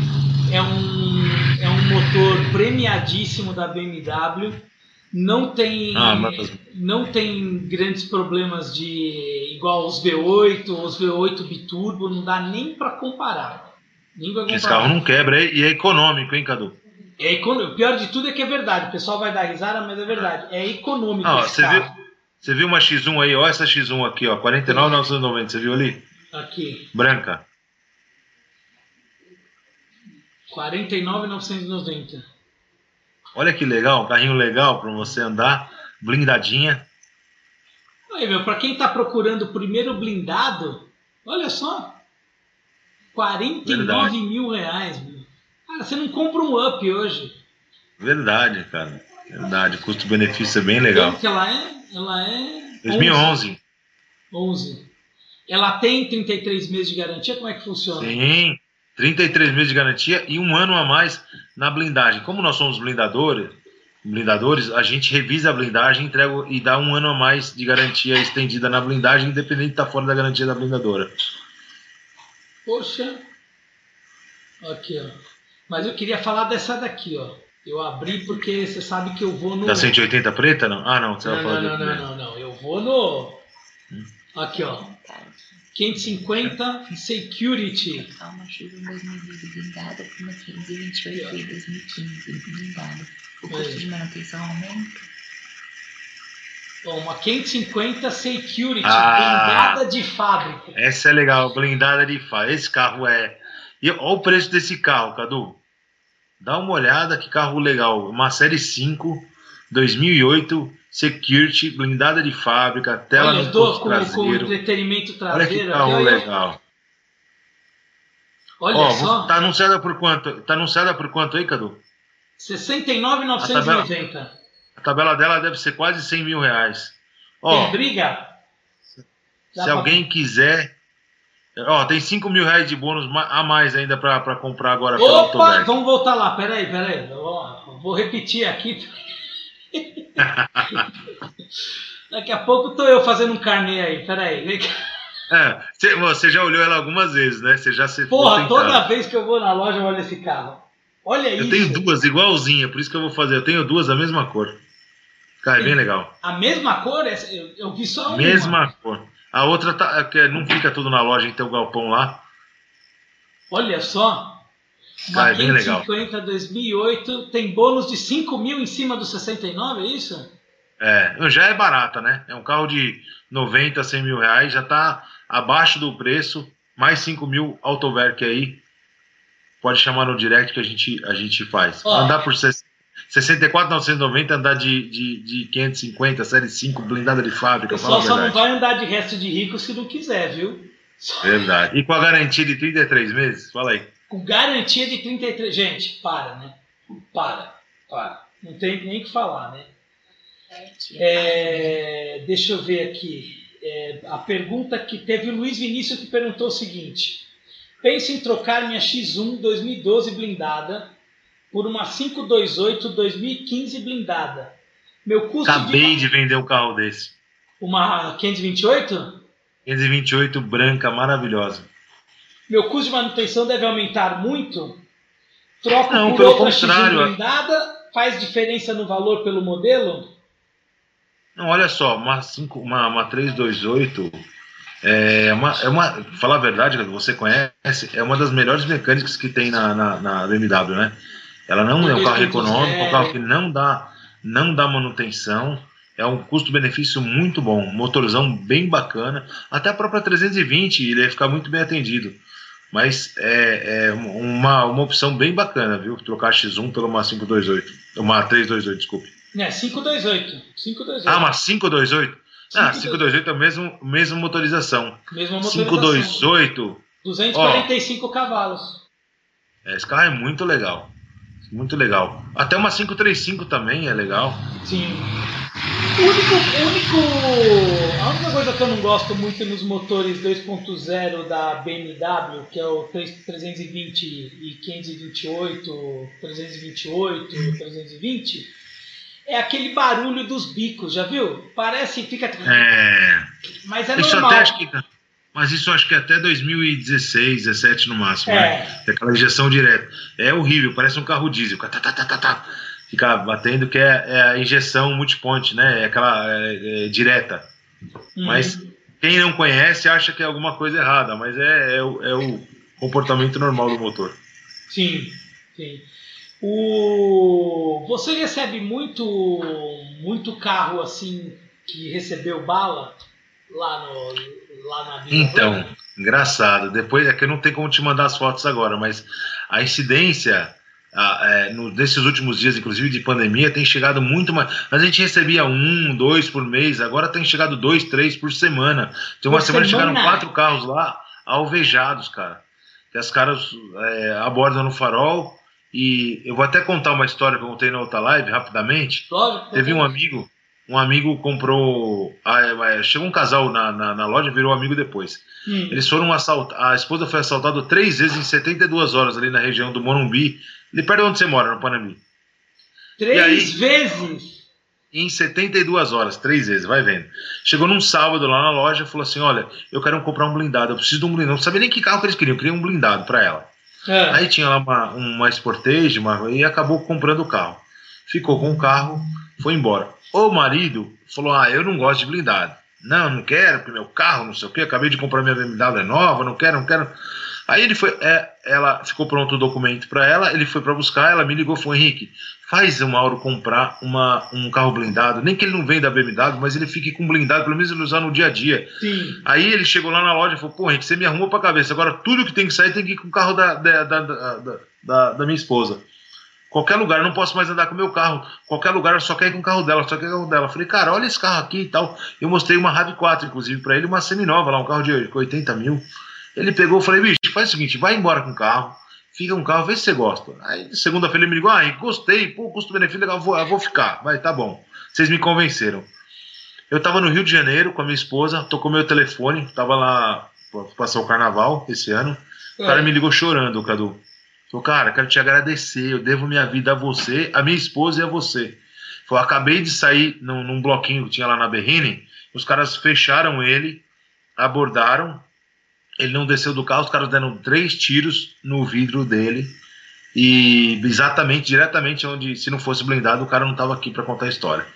Speaker 1: é um, é um motor premiadíssimo da BMW. Não tem,
Speaker 2: Ah, mas-
Speaker 1: não tem grandes problemas de igual os V8, os V8 biturbo, não dá nem para comparar. Nem pra
Speaker 2: Esse
Speaker 1: comparar.
Speaker 2: carro não quebra e é econômico, hein, Cadu?
Speaker 1: É econômico. O pior de tudo é que é verdade. O pessoal vai dar risada, mas é verdade. É econômico.
Speaker 2: Ah, você viu,
Speaker 1: carro.
Speaker 2: você viu uma X1 aí? Ó, essa X1 aqui, ó, 49,990. Você viu ali?
Speaker 1: Aqui,
Speaker 2: Branca.
Speaker 1: 49,990.
Speaker 2: Olha que legal, um carrinho legal para você andar, blindadinha.
Speaker 1: Aí, meu, pra quem tá procurando o primeiro blindado, olha só. 49
Speaker 2: Verdade.
Speaker 1: mil reais, meu. Cara, você não compra um up hoje.
Speaker 2: Verdade, cara. Verdade. Custo-benefício é bem legal.
Speaker 1: Que ela é? Ela é
Speaker 2: 2011.
Speaker 1: 11. Ela tem 33 meses de garantia? Como é que funciona?
Speaker 2: Sim. 33 meses de garantia e um ano a mais na blindagem. Como nós somos blindadores, blindadores, a gente revisa a blindagem entrega, e dá um ano a mais de garantia estendida na blindagem, independente de estar fora da garantia da blindadora.
Speaker 1: Poxa. Aqui, ó. Mas eu queria falar dessa daqui, ó. Eu abri porque você sabe que eu vou no.
Speaker 2: Da 180 preta, não? Ah, não. Você vai
Speaker 1: Não,
Speaker 2: falar
Speaker 1: não, não, não, não, não. Eu vou no. Aqui, ó. 550 Security.
Speaker 3: Calma, chuva em 2012 blindada por uma 528 em 2015 blindada. O custo
Speaker 1: Aí.
Speaker 3: de manutenção aumenta.
Speaker 1: Ó, uma 550 Security,
Speaker 2: Ah.
Speaker 1: blindada de fábrica.
Speaker 2: Essa é legal, blindada de fa. Esse carro é. E olha o preço desse carro, Cadu. Dá uma olhada, que carro legal. Uma série 5, 2008, Security, blindada de fábrica, tela
Speaker 1: Olha,
Speaker 2: no
Speaker 1: eu dou
Speaker 2: corpo
Speaker 1: com, com
Speaker 2: traseiro.
Speaker 1: entretenimento
Speaker 2: Olha que
Speaker 1: traseiro.
Speaker 2: carro
Speaker 1: olha,
Speaker 2: legal.
Speaker 1: olha
Speaker 2: Ó,
Speaker 1: só.
Speaker 2: tá anunciada por quanto? Tá anunciada por quanto aí, Cadu?
Speaker 1: 69,990.
Speaker 2: A tabela dela deve ser quase 100 mil reais. Ó,
Speaker 1: Tem briga? Dá
Speaker 2: se
Speaker 1: pra-
Speaker 2: alguém quiser. Ó, tem 5 mil reais de bônus a mais ainda pra, pra comprar agora
Speaker 1: Opa, vamos voltar lá. Peraí, peraí. Ó, vou repetir aqui. Daqui a pouco tô eu fazendo um carnê aí. Peraí. vem.
Speaker 2: É, você, já olhou ela algumas vezes, né? Você já se
Speaker 1: Porra, toda vez que eu vou na loja eu olho esse carro. Olha
Speaker 2: Eu
Speaker 1: isso.
Speaker 2: tenho duas igualzinha, por isso que eu vou fazer. Eu tenho duas da mesma cor. Cara, é bem legal.
Speaker 1: A mesma cor? Eu, eu vi só uma.
Speaker 2: Mesma cor. A outra tá, é que não fica tudo na loja, tem o galpão lá.
Speaker 1: Olha só. Uma
Speaker 2: Cara, é bem legal.
Speaker 1: 550 2008 tem bônus de 5 mil em cima do 69, é isso?
Speaker 2: É, já é barata, né? É um carro de 90, 100 mil reais, já tá abaixo do preço, mais 5 mil Autoverk aí. Pode chamar no direct que a gente, a gente faz.
Speaker 1: Ó.
Speaker 2: Andar por 64,990, andar de, de, de 550, série 5, blindada de fábrica. A
Speaker 1: só não vai andar de resto de rico se não quiser, viu?
Speaker 2: Verdade. E com a garantia de 33 meses? Fala aí.
Speaker 1: Com garantia de 33. Gente, para, né? Para, para. Não tem nem o que falar, né? É, deixa eu ver aqui. É, a pergunta que teve o Luiz Vinícius que perguntou o seguinte: Penso em trocar minha X1 2012 blindada por uma 528 2015 blindada. Meu custo
Speaker 2: Acabei
Speaker 1: de
Speaker 2: de vender um carro desse.
Speaker 1: uma 528?
Speaker 2: 528 branca, maravilhosa.
Speaker 1: Meu custo de manutenção deve aumentar muito? Troco
Speaker 2: Não,
Speaker 1: por
Speaker 2: pelo
Speaker 1: outra
Speaker 2: contrário.
Speaker 1: X1 blindada? Faz diferença no valor pelo modelo?
Speaker 2: Não, olha só, uma, cinco, uma, uma 328 é uma, é uma. Falar a verdade, que você conhece, é uma das melhores mecânicas que tem na, na, na BMW, né? Ela não é um carro
Speaker 1: 2.0.
Speaker 2: econômico, é um carro que não dá, não dá manutenção, é um custo-benefício muito bom, motorzão bem bacana, até a própria 320 ele ia ficar muito bem atendido. Mas é, é uma, uma opção bem bacana, viu? Trocar a X1 pela uma 528. Uma 328, desculpe.
Speaker 1: É, 528. 528.
Speaker 2: Ah, uma 528? Ah,
Speaker 1: 528.
Speaker 2: 528 é a mesma, mesma motorização.
Speaker 1: Mesma motorização.
Speaker 2: 528,
Speaker 1: 245 cavalos.
Speaker 2: é, esse carro é muito legal. Muito legal. Até uma 535 também é legal.
Speaker 1: Sim. O único, único, a única coisa que eu não gosto muito nos motores 2.0 da BMW, que é o 3- 320 e 528, 328, 320, é aquele barulho dos bicos, já viu? Parece, fica.
Speaker 2: É.
Speaker 1: Mas é
Speaker 2: Isso
Speaker 1: normal.
Speaker 2: até acho que. Mas isso acho que é até 2016, 17 no máximo,
Speaker 1: É.
Speaker 2: né? É aquela injeção direta. É horrível, parece um carro diesel. Tá, tá, tá, tá, tá. Fica batendo, que é, é a injeção multiponte, né? É aquela é, é, direta.
Speaker 1: Uhum.
Speaker 2: Mas quem não conhece acha que é alguma coisa errada, mas é, é, o, é o comportamento normal do motor.
Speaker 1: Sim, sim. O... Você recebe muito, muito carro assim que recebeu bala lá, no,
Speaker 2: Então, engraçado. Depois é que eu não tenho como te mandar as fotos agora, mas a incidência a- é, no- nesses últimos dias, inclusive de pandemia, tem chegado muito mais. Mas a gente recebia um, dois por mês, agora tem chegado dois, três por semana. Tem uma
Speaker 1: Por
Speaker 2: semana chegaram
Speaker 1: semana?
Speaker 2: quatro carros lá alvejados, cara. Que as caras é, abordam no farol. E eu vou até contar uma história que eu contei na outra live rapidamente.
Speaker 1: Lógico.
Speaker 2: Teve um amigo, um amigo comprou. ah, é, chegou um casal na, na, na loja, virou amigo depois.
Speaker 1: Hum.
Speaker 2: Eles foram assaltados. A esposa foi assaltada três vezes em 72 horas ali na região do Morumbi, ali perto de onde você mora, no Panambi.
Speaker 1: Três
Speaker 2: aí?
Speaker 1: vezes.
Speaker 2: Em 72 horas, três vezes, vai vendo. Chegou num sábado lá na loja e falou assim: Olha, eu quero comprar um blindado, eu preciso de um blindado. Não sabia nem que carro que eles queriam, eu queria um blindado para ela.
Speaker 1: Ah,
Speaker 2: Aí tinha lá uma, uma Sportage uma, e acabou comprando o carro. Ficou com o carro, foi embora. O marido falou: Ah, eu não gosto de blindado. Não, não quero, porque meu carro, não sei o quê, acabei de comprar minha BMW nova, não quero, não quero. Aí ele foi, é, ela ficou pronto o documento para ela, ele foi para buscar, ela me ligou, falou: Henrique, faz o Mauro comprar uma, um carro blindado, nem que ele não venha da BMW, mas ele fique com blindado, pelo menos ele usar no dia a dia.
Speaker 1: sim.
Speaker 2: Aí ele chegou lá na loja e falou: Pô, Henrique, você me arrumou pra cabeça. Agora tudo que tem que sair tem que ir com o carro da, da, da, da- da minha esposa. Qualquer lugar, eu não posso mais andar com o meu carro. Qualquer lugar, eu só quero ir com o carro dela, só quero ir com o carro dela. Eu falei, cara, olha esse carro aqui e tal. Eu mostrei uma RAV4, inclusive, pra ele, uma seminova lá, um carro de 80 mil. Ele pegou e falei, bicho, faz o seguinte, vai embora com o carro, fica com o carro, vê se você gosta. Aí, segunda-feira, ele me ligou, ah, gostei, pô, custo-benefício legal, vou, eu vou ficar. Vai, tá bom. Vocês me convenceram. Eu tava no Rio de Janeiro com a minha esposa, tocou meu telefone, tava lá pra passar o carnaval esse ano. O cara
Speaker 1: É.
Speaker 2: me ligou chorando, Cadu. Falou, cara, quero te agradecer, eu devo minha vida a você, a minha esposa e a você. Falou, acabei de sair num, num bloquinho que tinha lá na Berrine, os caras fecharam ele, abordaram, ele não desceu do carro, os caras deram três tiros no vidro dele, e exatamente, diretamente onde, se não fosse blindado, o cara não estava aqui para contar a história.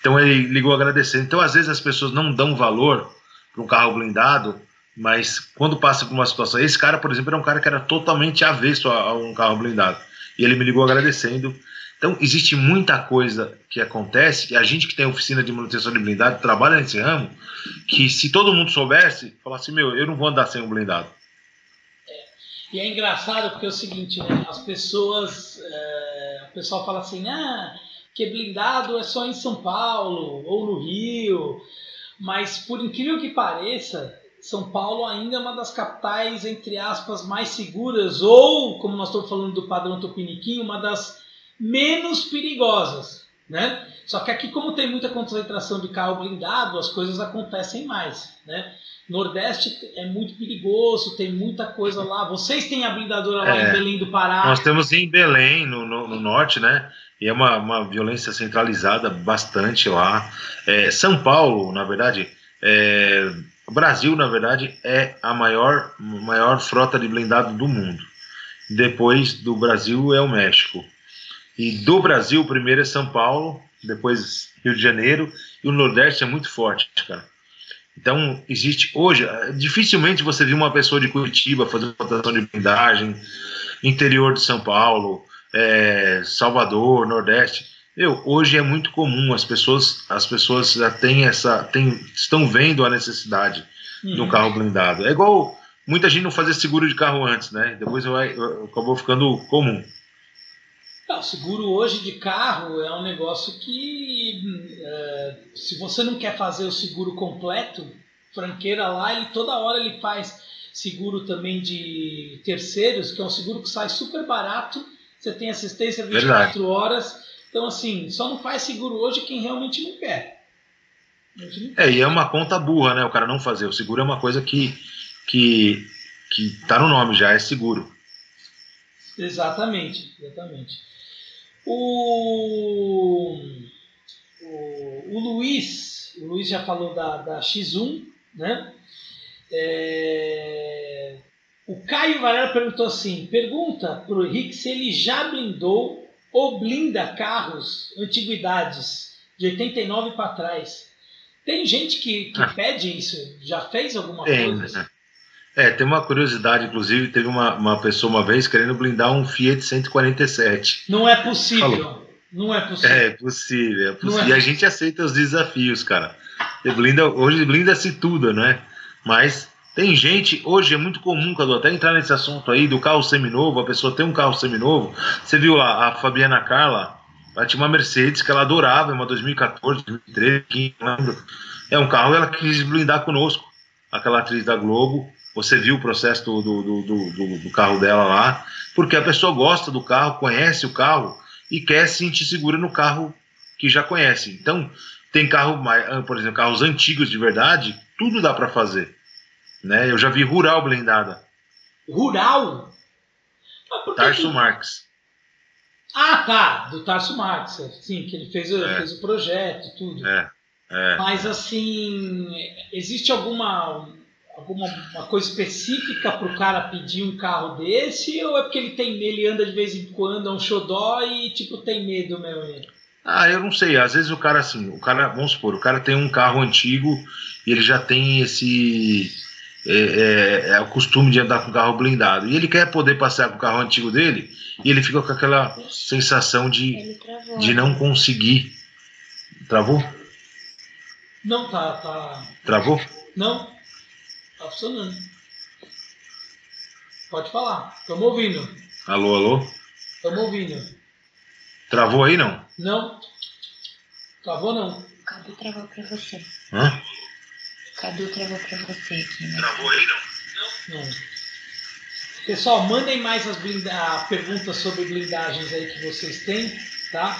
Speaker 2: Então ele ligou agradecendo. Então, às vezes, as pessoas não dão valor para um carro blindado, mas quando passa por uma situação. Esse cara, por exemplo, era um cara que era totalmente avesso a, a um carro blindado. E ele me ligou agradecendo. Então, existe muita coisa que acontece, que a gente que tem oficina de manutenção de blindado, trabalha nesse ramo, que se todo mundo soubesse, falasse, meu, eu não vou andar sem um blindado.
Speaker 1: E é engraçado porque é o seguinte, né? As pessoas. é, o pessoal fala assim, ah, que blindado é só em São Paulo ou no Rio. Mas por incrível que pareça, São Paulo ainda é uma das capitais, entre aspas, mais seguras, ou, como nós estamos falando do padrão Tupiniquim, uma das menos perigosas. Né? Só que aqui, como tem muita concentração de carro blindado, as coisas acontecem mais. Né? Nordeste é muito perigoso, tem muita coisa lá. Vocês têm a blindadora lá
Speaker 2: É.
Speaker 1: em Belém do Pará.
Speaker 2: Nós temos em Belém, no, no- no norte, né? E é uma, uma violência centralizada bastante lá. É, São Paulo, na verdade, é, o Brasil, na verdade, é a maior, maior frota de blindado do mundo. Depois do Brasil é o México. E do Brasil, primeiro é São Paulo, depois Rio de Janeiro, e o Nordeste é muito forte, cara. Então, existe hoje, dificilmente você vê uma pessoa de Curitiba fazendo rotação de blindagem, interior de São Paulo, eh, Salvador, Nordeste. Meu, hoje é muito comum, as pessoas, as pessoas já têm essa, têm, estão vendo a necessidade de um
Speaker 1: Uhum.
Speaker 2: carro blindado. É igual muita gente não fazia seguro de carro antes, né? Depois vai, acabou ficando comum.
Speaker 1: Não, seguro hoje de carro é um negócio que, é, se você não quer fazer o seguro completo, franqueira lá, ele toda hora ele faz seguro também de terceiros, que é um seguro que sai super barato, você tem assistência 24 horas. Então, assim, só não faz seguro hoje quem realmente não quer. Realmente não quer.
Speaker 2: É, e é uma conta burra, né? O cara não fazer. O seguro é uma coisa que, que, que tá no nome já, é seguro.
Speaker 1: Exatamente, exatamente. O, o, o Luiz, o Luiz já falou da, da X1, né? É... O Caio Varela perguntou assim: pergunta para o Henrique se ele já blindou ou blinda carros, antiguidades, de 89 para trás. Tem gente que, que ah. pede isso? Já fez alguma tem, coisa? Né?
Speaker 2: É, tem uma curiosidade, inclusive, teve uma, uma pessoa uma vez querendo blindar um Fiat 147.
Speaker 1: Não é possível. Falou. Não é possível.
Speaker 2: É possível, é possível. É. E a gente aceita os desafios, cara. Blinda, hoje blinda-se tudo, né? Mas tem gente, hoje é muito comum, Cadu, até entrar nesse assunto aí do carro seminovo, a pessoa tem um carro seminovo. Você viu lá, a Fabiana Carla, ela tinha uma Mercedes que ela adorava, uma 2014, 2013, não lembro. É um carro ela quis blindar conosco, aquela atriz da Globo. Você viu o processo do, do, do, do, carro dela lá, porque a pessoa gosta do carro, conhece o carro e quer se sentir segura no carro que já conhece. Então, tem carro, por exemplo, carros antigos de verdade, tudo dá para fazer. Né? Eu já vi rural blindada.
Speaker 1: Rural?
Speaker 2: Tarso que... Marx.
Speaker 1: Ah, tá, do Tarso Marx, sim, que ele fez, é. fez o projeto, tudo.
Speaker 2: É. É.
Speaker 1: Mas assim, existe alguma alguma uma coisa específica para o cara pedir um carro desse ou é porque ele tem ele anda de vez em quando é um xodó e tipo tem medo mesmo?
Speaker 2: Ah, eu não sei. Às vezes o cara assim, o cara, vamos supor, o cara tem um carro antigo e ele já tem esse é, é, é, o costume de andar com carro blindado. E ele quer poder passear com o carro antigo dele e ele fica com aquela sensação de, de não conseguir. Travou?
Speaker 1: Não, tá, tá.
Speaker 2: Travou?
Speaker 1: Não, tá funcionando. Pode falar, estamos ouvindo.
Speaker 2: Alô, alô?
Speaker 1: Estamos ouvindo.
Speaker 2: Travou aí não?
Speaker 1: Não. Travou não.
Speaker 3: Cadê travou pra você?
Speaker 2: Hã?
Speaker 3: Cadu travou pra você aqui, né?
Speaker 2: Travou aí, não?
Speaker 1: Não. Pessoal, mandem mais as blinda perguntas sobre blindagens aí que vocês têm, tá?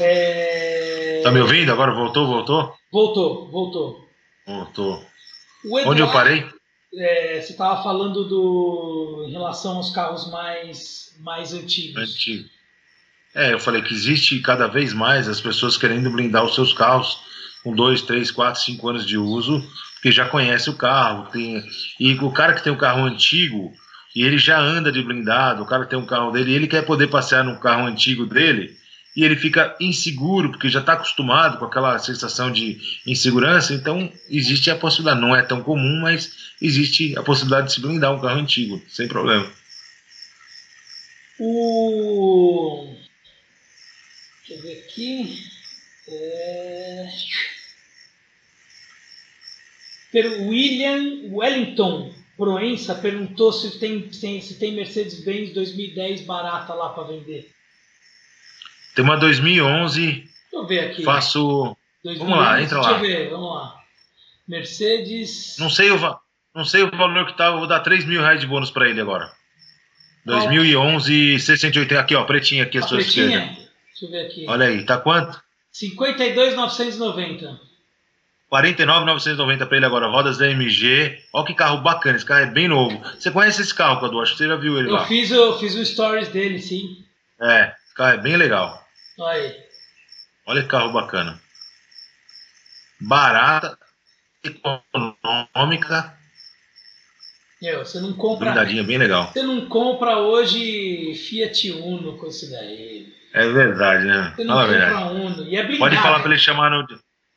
Speaker 2: É... Tá me ouvindo? Agora voltou, voltou?
Speaker 1: Voltou, voltou.
Speaker 2: Voltou. Eduardo, Onde eu parei?
Speaker 1: É, você estava falando do em relação aos carros mais, mais antigos.
Speaker 2: Antigo. É, eu falei que existe cada vez mais as pessoas querendo blindar os seus carros com dois, três, quatro, cinco anos de uso porque já conhece o carro. Tem, e o cara que tem um carro antigo e ele já anda de blindado, o cara tem um carro dele e ele quer poder passear no carro antigo dele e ele fica inseguro porque já está acostumado com aquela sensação de insegurança. Então existe a possibilidade, não é tão comum, mas existe a possibilidade de se blindar um carro antigo, sem problema.
Speaker 1: O... Deixa eu ver aqui. É... William Wellington Proença perguntou se tem, se tem Mercedes-Benz 2010 barata lá para vender.
Speaker 2: Tem uma 2011. Deixa
Speaker 1: eu ver aqui.
Speaker 2: Faço. 2011, vamos lá, entra
Speaker 1: lá.
Speaker 2: Deixa
Speaker 1: eu ver, vamos lá. Mercedes.
Speaker 2: Não sei o, não sei o valor que tá, vou dar 3 mil reais de bônus para ele agora. 2011, 680. Aqui, ó, pretinha aqui, a, a sua pretinha? esquerda.
Speaker 1: Deixa eu ver aqui.
Speaker 2: Olha aí, tá quanto?
Speaker 1: 52,990.
Speaker 2: 49,990 para ele agora, rodas da MG. Olha que carro bacana, esse carro é bem novo. Você conhece esse carro, Cadu? Acho que você já viu ele
Speaker 1: eu
Speaker 2: lá.
Speaker 1: Fiz, eu fiz o stories dele, sim.
Speaker 2: É, esse carro é bem legal.
Speaker 1: Aí.
Speaker 2: Olha que carro bacana. Barata, econômica.
Speaker 1: Meu, você não compra.
Speaker 2: Blindadinha, bem legal.
Speaker 1: Você não compra hoje Fiat Uno com isso daí.
Speaker 2: É verdade, né?
Speaker 1: Você não Fala compra Uno. E é blindado.
Speaker 2: Pode falar para ele chamar no.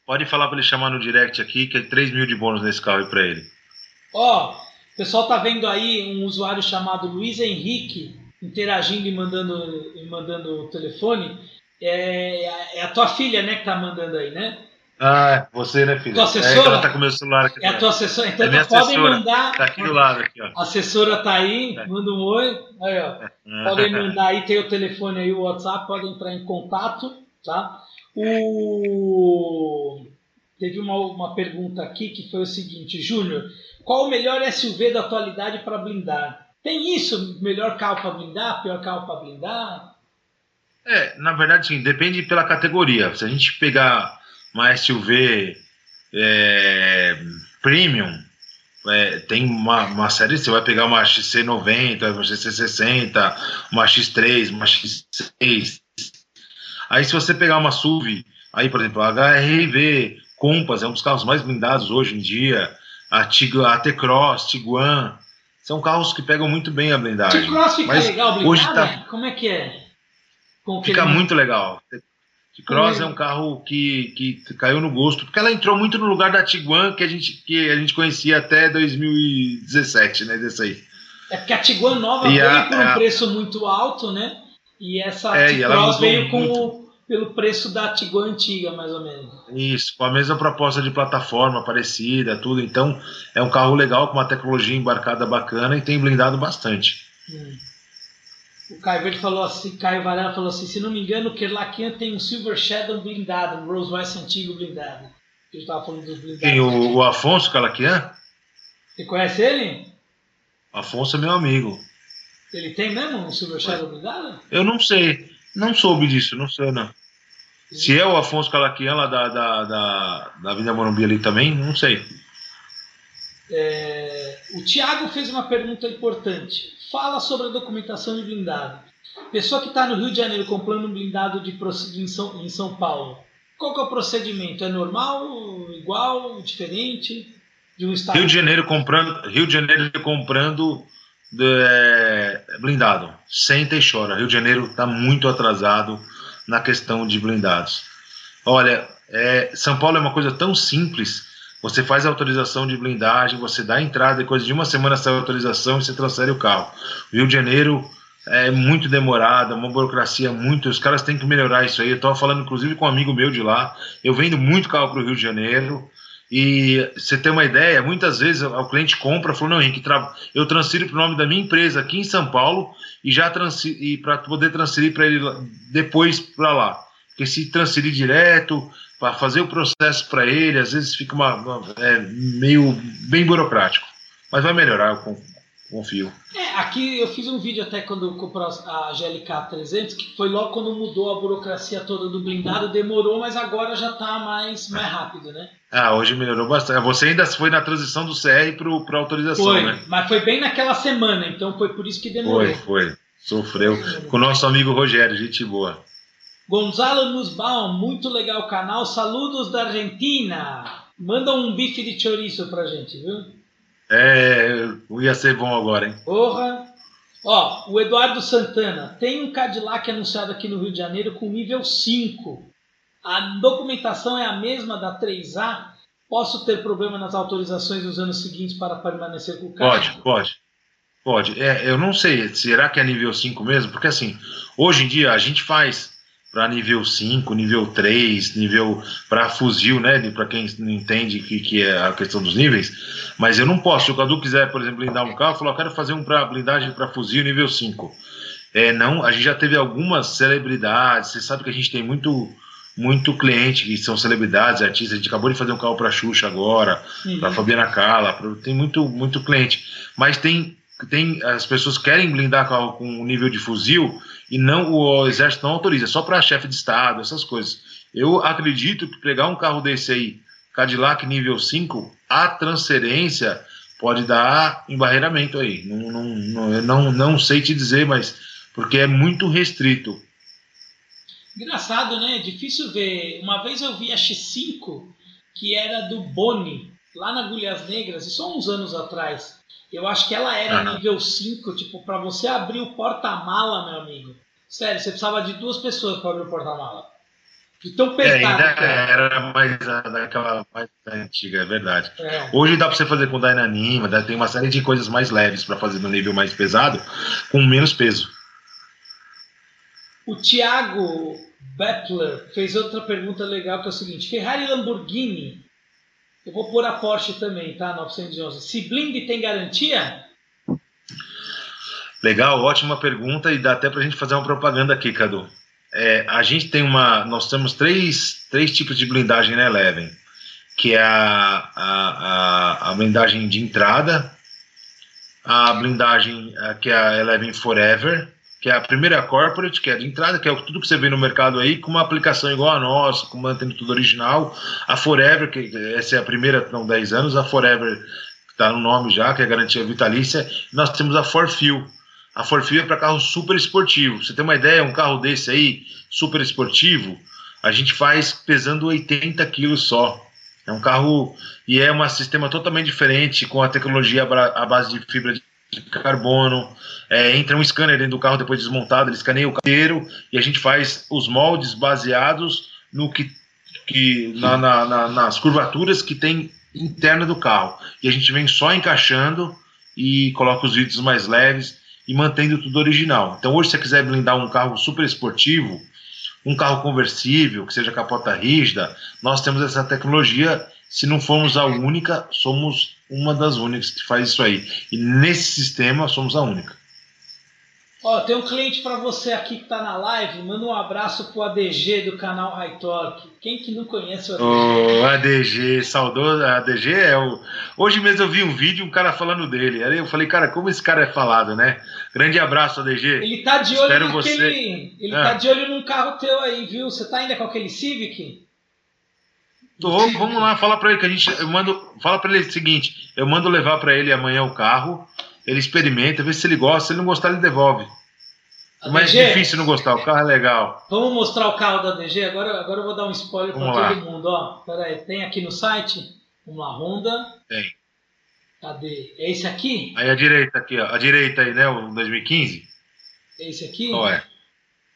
Speaker 2: Pode falar para ele chamar no direct aqui, que é 3 mil de bônus nesse carro aí para ele.
Speaker 1: Ó, o pessoal tá vendo aí um usuário chamado Luiz Henrique interagindo e mandando, e mandando o telefone. É, é a tua filha, né, que tá mandando aí, né?
Speaker 2: Ah, você, né, filha?
Speaker 1: Tua assessora? É,
Speaker 2: ela tá com o meu celular aqui.
Speaker 1: É a tua assessora? Então é tá, podem mandar.
Speaker 2: Tá aqui do lado, aqui, ó.
Speaker 1: A assessora tá aí, é. manda um oi. Aí, ó. Podem mandar aí, tem o telefone aí, o WhatsApp, podem entrar em contato, tá? O... Teve uma, uma pergunta aqui que foi o seguinte, Júnior, qual o melhor SUV da atualidade para blindar? Tem isso? Melhor carro para blindar? Pior carro para blindar?
Speaker 2: É, na verdade, sim, depende pela categoria. Se a gente pegar uma SUV é, premium, é, tem uma, uma série, você vai pegar uma XC90, uma XC60, uma X3, uma X6, Aí se você pegar uma SUV, aí por exemplo, a HRV Compass é um dos carros mais blindados hoje em dia, a, Tig, a T-Cross, Tiguan, são carros que pegam muito bem a blindagem.
Speaker 1: T-Cross fica
Speaker 2: Mas
Speaker 1: legal blindada?
Speaker 2: hoje tá-
Speaker 1: Como é que é?
Speaker 2: Fica muito legal. T-Cross é um carro que, que caiu no gosto, porque ela entrou muito no lugar da Tiguan que a gente, que a gente conhecia até 2017, né? Desse aí.
Speaker 1: É porque a Tiguan nova
Speaker 2: E
Speaker 1: veio
Speaker 2: a-
Speaker 1: por um
Speaker 2: a-
Speaker 1: preço muito alto, né? E essa
Speaker 2: É,
Speaker 1: T-Cross veio com
Speaker 2: muito.
Speaker 1: o- pelo preço da Tiguan antiga, mais ou menos.
Speaker 2: Isso, com a mesma proposta de plataforma parecida, tudo. Então, é um carro legal, com uma tecnologia embarcada bacana e tem blindado bastante.
Speaker 1: Hum. O Caio Verde falou assim, Caio Varela falou assim, se não me engano, o Kerlakian tem um Silver Shadow blindado, um Rolls Royce antigo blindado. Eu estava falando dos blindados.
Speaker 2: Tem o, o Afonso Calaquian?
Speaker 1: Você conhece ele?
Speaker 2: Afonso é meu amigo.
Speaker 1: Ele tem mesmo um Silver Shadow blindado?
Speaker 2: Eu não sei, não soube disso, não sei não. Se é o Afonso Calaquian lá da, da, da, da Avenida Morumbi ali também, não sei.
Speaker 1: É, o Thiago fez uma pergunta importante. Fala sobre a documentação de blindado. Pessoa que está no Rio de Janeiro comprando um blindado de em, São, em São Paulo. Qual que é o procedimento? É normal, igual, diferente? De um estado?
Speaker 2: Rio de Janeiro comprando, Rio de Janeiro comprando é, blindado. E chora. Rio de Janeiro está muito atrasado na questão de blindados. Olha, é, São Paulo é uma coisa tão simples. Você faz a autorização de blindagem, você dá a entrada e coisa de uma semana sai a autorização e você transfere o carro. Rio de Janeiro é muito demorado, é uma burocracia muito. Os caras têm que melhorar isso aí. Eu estava falando inclusive com um amigo meu de lá. Eu vendo muito carro para o Rio de Janeiro. E você ter uma ideia, muitas vezes o cliente compra, falou, não, Henrique, eu transfiro para o nome da minha empresa aqui em São Paulo e já para poder transferir para ele depois para lá. Porque se transferir direto, para fazer o processo para ele, às vezes fica uma, uma- é, meio bem burocrático. Mas vai melhorar, eu confio.
Speaker 1: É, aqui eu fiz um vídeo até quando eu comprei a GLK 300, que foi logo quando mudou a burocracia toda do blindado, demorou, mas agora já está mais, mais rápido, né?
Speaker 2: Ah, hoje melhorou bastante. Você ainda foi na transição do CR para autorização,
Speaker 1: Foi,
Speaker 2: né?
Speaker 1: mas foi bem naquela semana, então foi por isso que demorou.
Speaker 2: Foi, foi. Sofreu. Com o nosso amigo Rogério, gente boa.
Speaker 1: Gonzalo Nussbaum, muito legal o canal. Saludos da Argentina. Manda um bife de chouriço pra gente, viu?
Speaker 2: É, ia ser bom agora, hein?
Speaker 1: Porra. Ó, o Eduardo Santana. Tem um Cadillac anunciado aqui no Rio de Janeiro com nível 5. A documentação é a mesma da 3A. Posso ter problema nas autorizações dos anos seguintes para permanecer com o carro?
Speaker 2: Pode, pode. Pode. É, eu não sei, será que é nível 5 mesmo? Porque assim, hoje em dia a gente faz para nível 5, nível 3, nível para fuzil, né? Para quem não entende o que, que é a questão dos níveis. Mas eu não posso. Se o Cadu quiser, por exemplo, blindar um carro, falar, eu quero fazer um para blindagem para fuzil nível 5. É, não, a gente já teve algumas celebridades. Você sabe que a gente tem muito muito cliente que são celebridades, artistas. A gente acabou de fazer um carro para Xuxa agora,
Speaker 1: Uhum.
Speaker 2: para Fabiana Cala, pra- tem muito muito cliente. Mas tem tem as pessoas querem blindar carro com um nível de fuzil e não o exército não autoriza, é só para chefe de estado, essas coisas. Eu acredito que pegar um carro desse aí, Cadillac nível 5, a transferência pode dar embarreiramento aí. Não, não, não, eu não, não sei te dizer, mas porque é muito restrito.
Speaker 1: Engraçado, né? Difícil ver. Uma vez eu vi a X5, que era do Boni, lá na Agulhas Negras, isso há uns anos atrás. Eu acho que ela era
Speaker 2: Aham.
Speaker 1: nível 5, tipo, para você abrir o porta-mala, meu amigo. Sério, você precisava de duas pessoas para abrir o porta-mala. De tão
Speaker 2: É,
Speaker 1: pesado
Speaker 2: ainda
Speaker 1: era.
Speaker 2: mais daquela mais antiga, é verdade.
Speaker 1: É.
Speaker 2: Hoje dá para você fazer com Dynanima, dá- tem uma série de coisas mais leves para fazer no nível mais pesado, com menos peso.
Speaker 1: O Thiago Bettler fez outra pergunta legal que é o seguinte: Ferrari e Lamborghini, eu vou pôr a Porsche também, tá? 911. Se blinde tem garantia?
Speaker 2: Legal, ótima pergunta e dá até para a gente fazer uma propaganda aqui, Cadu. É, a gente tem uma, nós temos três, três tipos de blindagem na Eleven, que é a, a, a, blindagem de entrada, a blindagem que é a Eleven Forever, que é a primeira corporate, que é de entrada, que é tudo que você vê no mercado aí, com uma aplicação igual a nossa, com mantendo tudo original. A Forever, que essa é a primeira, não 10 anos, a Forever está no nome já, que é garantia vitalícia. Nós temos a Forfil. A Forfil é para carro super esportivo. Você tem uma ideia, um carro desse aí, super esportivo, a gente faz pesando 80 quilos só. É um carro e é um sistema totalmente diferente, com a tecnologia à base de fibra de carbono. É, entra um scanner dentro do carro depois desmontado, ele escaneia o carro inteiro e a gente faz os moldes baseados no que, que na, na, na, nas curvaturas que tem interna do carro. E a gente vem só encaixando e coloca os vidros mais leves e mantendo tudo original. Então hoje, se você quiser blindar um carro super esportivo, um carro conversível, que seja capota rígida, nós temos essa tecnologia. Se não formos a única, somos uma das únicas que faz isso aí. E nesse sistema, somos a única.
Speaker 1: Ó, tem um cliente para você aqui que está na live. Manda um abraço pro ADG do canal High Torque. Quem que não conhece o
Speaker 2: ADG? O ADG, saudoso. ADG é o. Hoje mesmo eu vi um vídeo, um cara falando dele. Aí eu falei, cara, como esse cara é falado, né? Grande abraço, ADG.
Speaker 1: Ele tá de olho Espero naquele. Você... Ele ah. tá de olho num carro teu aí, viu? Você tá ainda com aquele Civic?
Speaker 2: Tô, vamos lá, fala para ele que a gente. Eu mando. Fala para ele o seguinte: eu mando levar para ele amanhã o carro ele experimenta, vê se ele gosta, se ele não gostar, ele devolve. Mais DG, difícil não gostar, o carro é legal.
Speaker 1: Vamos mostrar o carro da DG? Agora, agora eu vou dar um spoiler para todo mundo. Ó, pera aí, tem aqui no site uma Honda.
Speaker 2: Tem.
Speaker 1: Cadê? É esse aqui?
Speaker 2: Aí a direita aqui, ó. A direita aí, né? O 2015.
Speaker 1: É esse aqui?
Speaker 2: Qual é?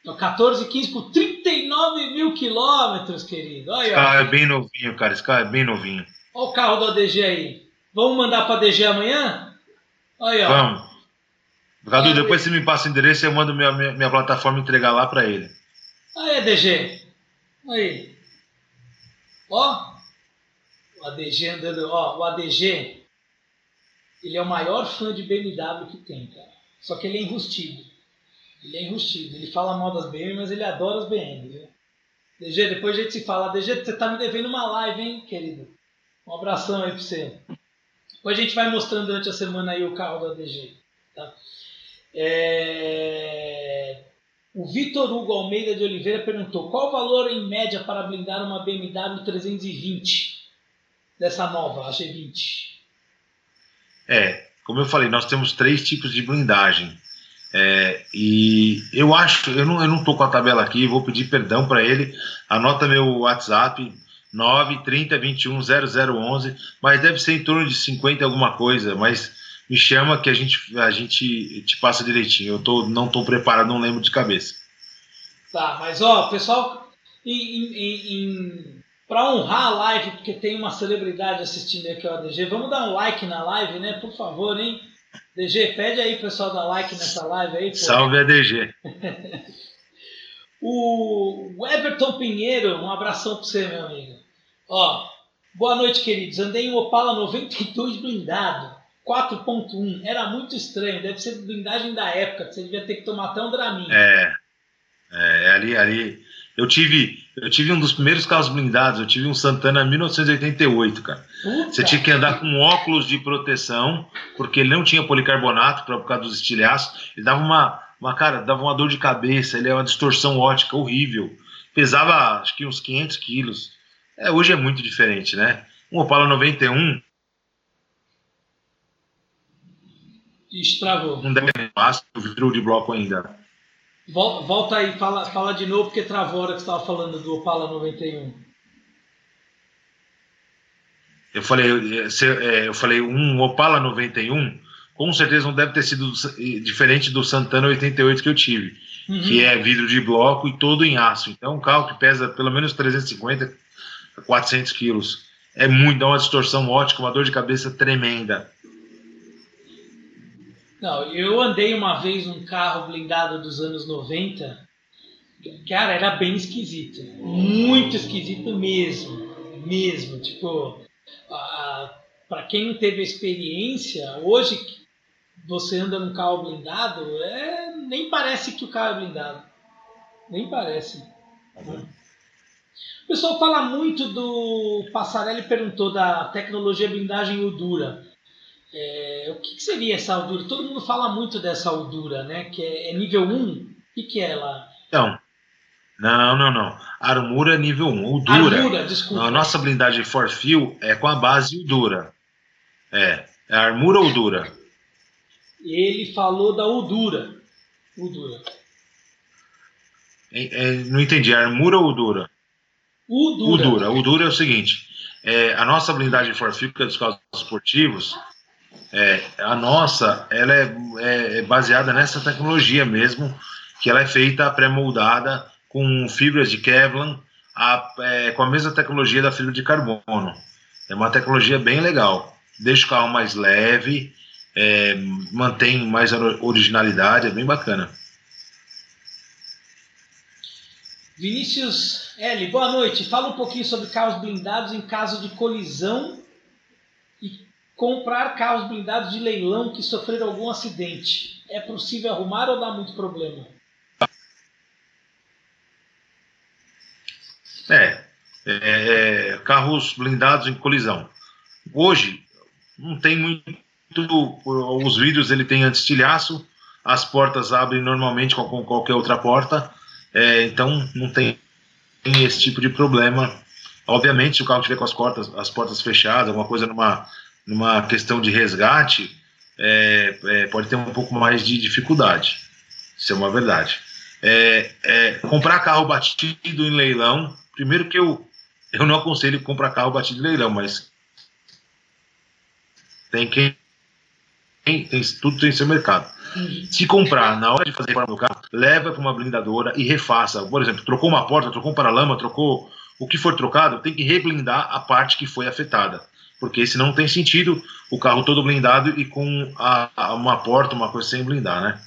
Speaker 1: Então, 14, 15 por 39 mil quilômetros, querido. Olha,
Speaker 2: esse carro é bem novinho, cara. Esse carro é bem novinho.
Speaker 1: Olha o carro da DG aí. Vamos mandar para DG amanhã? Aí, ó.
Speaker 2: Vamos. Cadu, depois você me passa o endereço e eu mando minha, minha, minha plataforma entregar lá para ele.
Speaker 1: Aí, DG. Aí. Ó. O ADG andando. Ó, o ADG. Ele é o maior fã de BMW que tem, cara. Só que ele é enrustido. Ele é enrustido. Ele fala mal das BMW, mas ele adora as. Viu? DG, depois a gente se fala. DG, você tá me devendo uma live, hein, querido? Um abração aí pra você. Depois a gente vai mostrando durante a semana aí o carro da DG. Tá? É... O Vitor Hugo Almeida de Oliveira perguntou qual o valor em média para blindar uma BMW 320 dessa nova, a G20?
Speaker 2: É, como eu falei, nós temos três tipos de blindagem. É, e eu acho, eu não, eu não tô com a tabela aqui, vou pedir perdão para ele. Anota meu WhatsApp, 9 30 21 0011, mas deve ser em torno de 50 alguma coisa, mas me chama que a gente, a gente te passa direitinho. Eu tô, não estou preparado, não lembro de cabeça.
Speaker 1: Tá, mas ó, pessoal, para honrar a live, porque tem uma celebridade assistindo aqui, ó, DG, vamos dar um like na live, né? Por favor, hein? DG, pede aí pessoal dar like nessa live aí. Pô.
Speaker 2: Salve a DG.
Speaker 1: o Everton Pinheiro, um abração para você, meu amigo. Ó, boa noite, queridos. Andei em Opala 92 blindado, 4.1. Era muito estranho, deve ser blindagem da época, que você devia ter que tomar até um Dramin.
Speaker 2: É, é, ali, ali. Eu tive, eu tive um dos primeiros carros blindados, eu tive um Santana 1988, cara. Você tinha que andar com óculos de proteção, porque ele não tinha policarbonato por causa dos estilhaços. Ele dava uma, uma cara, dava uma dor de cabeça, ele é uma distorção ótica horrível. Pesava acho que uns 500 quilos. É, hoje é muito diferente, né? Um Opala 91.
Speaker 1: Estravou.
Speaker 2: Não deve o vidro de bloco ainda.
Speaker 1: Volta aí, fala, fala de novo, porque travou a hora que você estava falando do Opala 91.
Speaker 2: Eu falei, é, eu falei, um Opala 91, com certeza não deve ter sido diferente do Santana 88 que eu tive, uhum. que é vidro de bloco e todo em aço. Então, um carro que pesa pelo menos 350, 400 quilos. É muito, dá uma distorção ótica, uma dor de cabeça tremenda.
Speaker 1: Não, eu andei uma vez num carro blindado dos anos 90. Cara, era bem esquisito. Muito esquisito mesmo. Mesmo. Tipo, para quem não teve experiência, hoje você anda num carro blindado, é, nem parece que o carro é blindado. Nem parece. Uhum. O pessoal fala muito do. Passarelli perguntou da tecnologia blindagem Udura. É, o que, que, seria essa Udura? Todo mundo fala muito dessa Udura, né? Que é, é nível 1. O que, que é ela?
Speaker 2: Então. Não, não, não. Armura é nível 1. Udura. Armura, desculpa. A nossa blindagem Forfil é com a base Udura. É. É Armura ou Udura?
Speaker 1: Ele falou da Udura. Udura.
Speaker 2: É, é, não entendi. Armura ou
Speaker 1: Dura.
Speaker 2: O Dura, o Dura é o seguinte: é, a nossa blindagem forfíbrica dos carros esportivos, é, a nossa, ela é, é, é, baseada nessa tecnologia mesmo, que ela é feita pré-moldada com fibras de Kevlar, a, é, com a mesma tecnologia da fibra de carbono. É uma tecnologia bem legal. Deixa o carro mais leve, é, mantém mais originalidade, é bem bacana.
Speaker 1: Vinícius L, boa noite. Fala um pouquinho sobre carros blindados em caso de colisão comprar carros blindados de leilão que sofreram algum acidente. É possível arrumar ou dá muito problema?
Speaker 2: É, é, é carros blindados em colisão. Hoje não tem muito. Os vidros ele tem anti-estilhaço, as portas abrem normalmente com qualquer outra porta é, então não tem, esse tipo de problema. Obviamente, se o carro tiver com as portas, as portas fechadas, alguma coisa numa, numa questão de resgate, é, é, pode ter um pouco mais de dificuldade. Isso é uma verdade. É, é, comprar carro batido em leilão, primeiro que eu, eu não aconselho comprar carro batido em leilão, mas tem quem tem, tem, tudo tem seu mercado. Se comprar na hora de fazer reforma do carro, leva para uma blindadora e refaça. Por exemplo, trocou uma porta, trocou um paralama, trocou o que for trocado, tem que reblindar a parte que foi afetada. Porque senão não tem sentido o carro todo blindado e com a, a, uma porta, uma coisa sem blindar, né?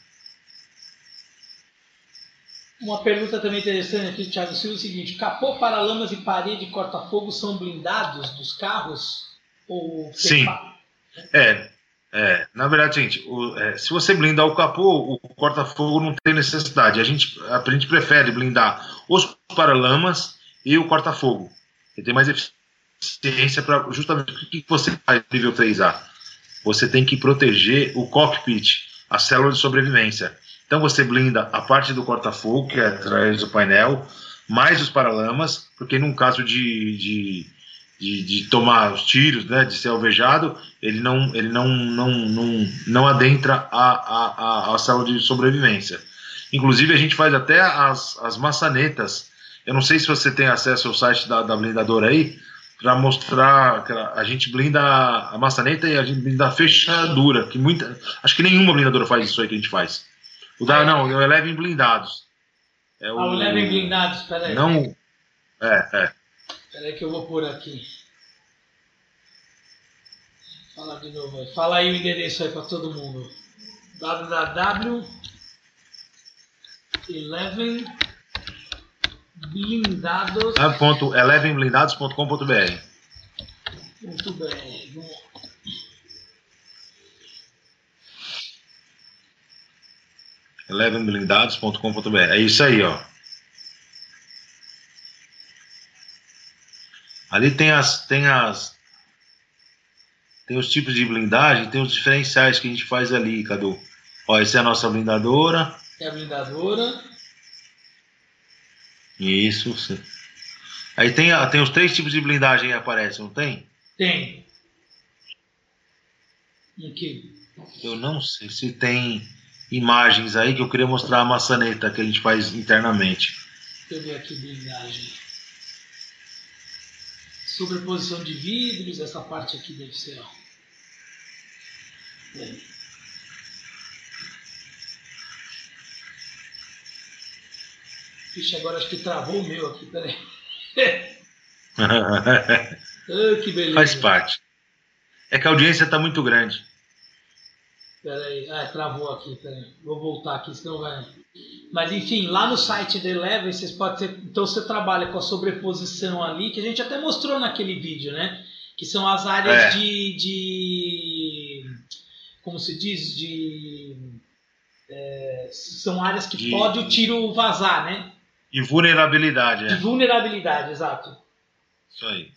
Speaker 1: Uma pergunta também interessante aqui do Thiago Silva é o seguinte: capô, paralamas e parede corta-fogo são blindados dos carros? Ou
Speaker 2: Sim. É, é, na verdade, gente, o, é, se você blindar o capô, o corta-fogo não tem necessidade. A gente, a gente prefere blindar os paralamas e o corta-fogo. Ele tem mais eficiência para justamente o que você faz nível 3A. Você tem que proteger o cockpit, a célula de sobrevivência. Então você blinda a parte do corta-fogo, que é atrás do painel, mais os paralamas, porque num caso de, de de, de, tomar os tiros, né, de ser alvejado, ele não, ele não, não, não, não adentra a, a, a, a saúde de sobrevivência. Inclusive, a gente faz até as, as maçanetas. Eu não sei se você tem acesso ao site da, da blindadora aí, para mostrar que a gente blinda a maçaneta e a gente blinda a fechadura, que muita, acho que nenhuma blindadora faz isso aí que a gente faz. O da, não, eu levo em blindados.
Speaker 1: É o, ah, o leva em blindados, peraí.
Speaker 2: Não, é, é.
Speaker 1: Espera aí que eu vou pôr aqui. Fala de novo aí. Fala aí o endereço aí para todo mundo. www 11 blindados.
Speaker 2: Ah, ponto, 11blindados.com.br.
Speaker 1: Muito bem.
Speaker 2: Elevenblindados.com.br. É isso aí, ó. Ali tem as, tem as, tem os tipos de blindagem, tem os diferenciais que a gente faz ali, Cadu. Ó, essa é a nossa blindadora.
Speaker 1: É a blindadora.
Speaker 2: Isso. Sim. Aí tem, tem os três tipos de blindagem que aparecem, não tem?
Speaker 1: Tem. Aqui.
Speaker 2: Eu não sei se tem imagens aí que eu queria mostrar a maçaneta que a gente faz internamente.
Speaker 1: Deixa eu ver aqui blindagem sobreposição de vidros, essa parte aqui deve ser. Ó. É. Ixi, agora acho que travou o meu aqui, peraí. oh, que beleza.
Speaker 2: Faz parte. É que a audiência está muito grande.
Speaker 1: Peraí, ah, travou aqui, peraí. Vou voltar aqui, senão vai. Mas enfim, lá no site da Eleven, vocês podem ter. Então você trabalha com a sobreposição ali, que a gente até mostrou naquele vídeo, né? Que são as áreas é. de, de. Como se diz? De. É, são áreas que de, pode o tiro vazar, né?
Speaker 2: De vulnerabilidade,
Speaker 1: De
Speaker 2: é.
Speaker 1: vulnerabilidade, exato.
Speaker 2: Isso aí.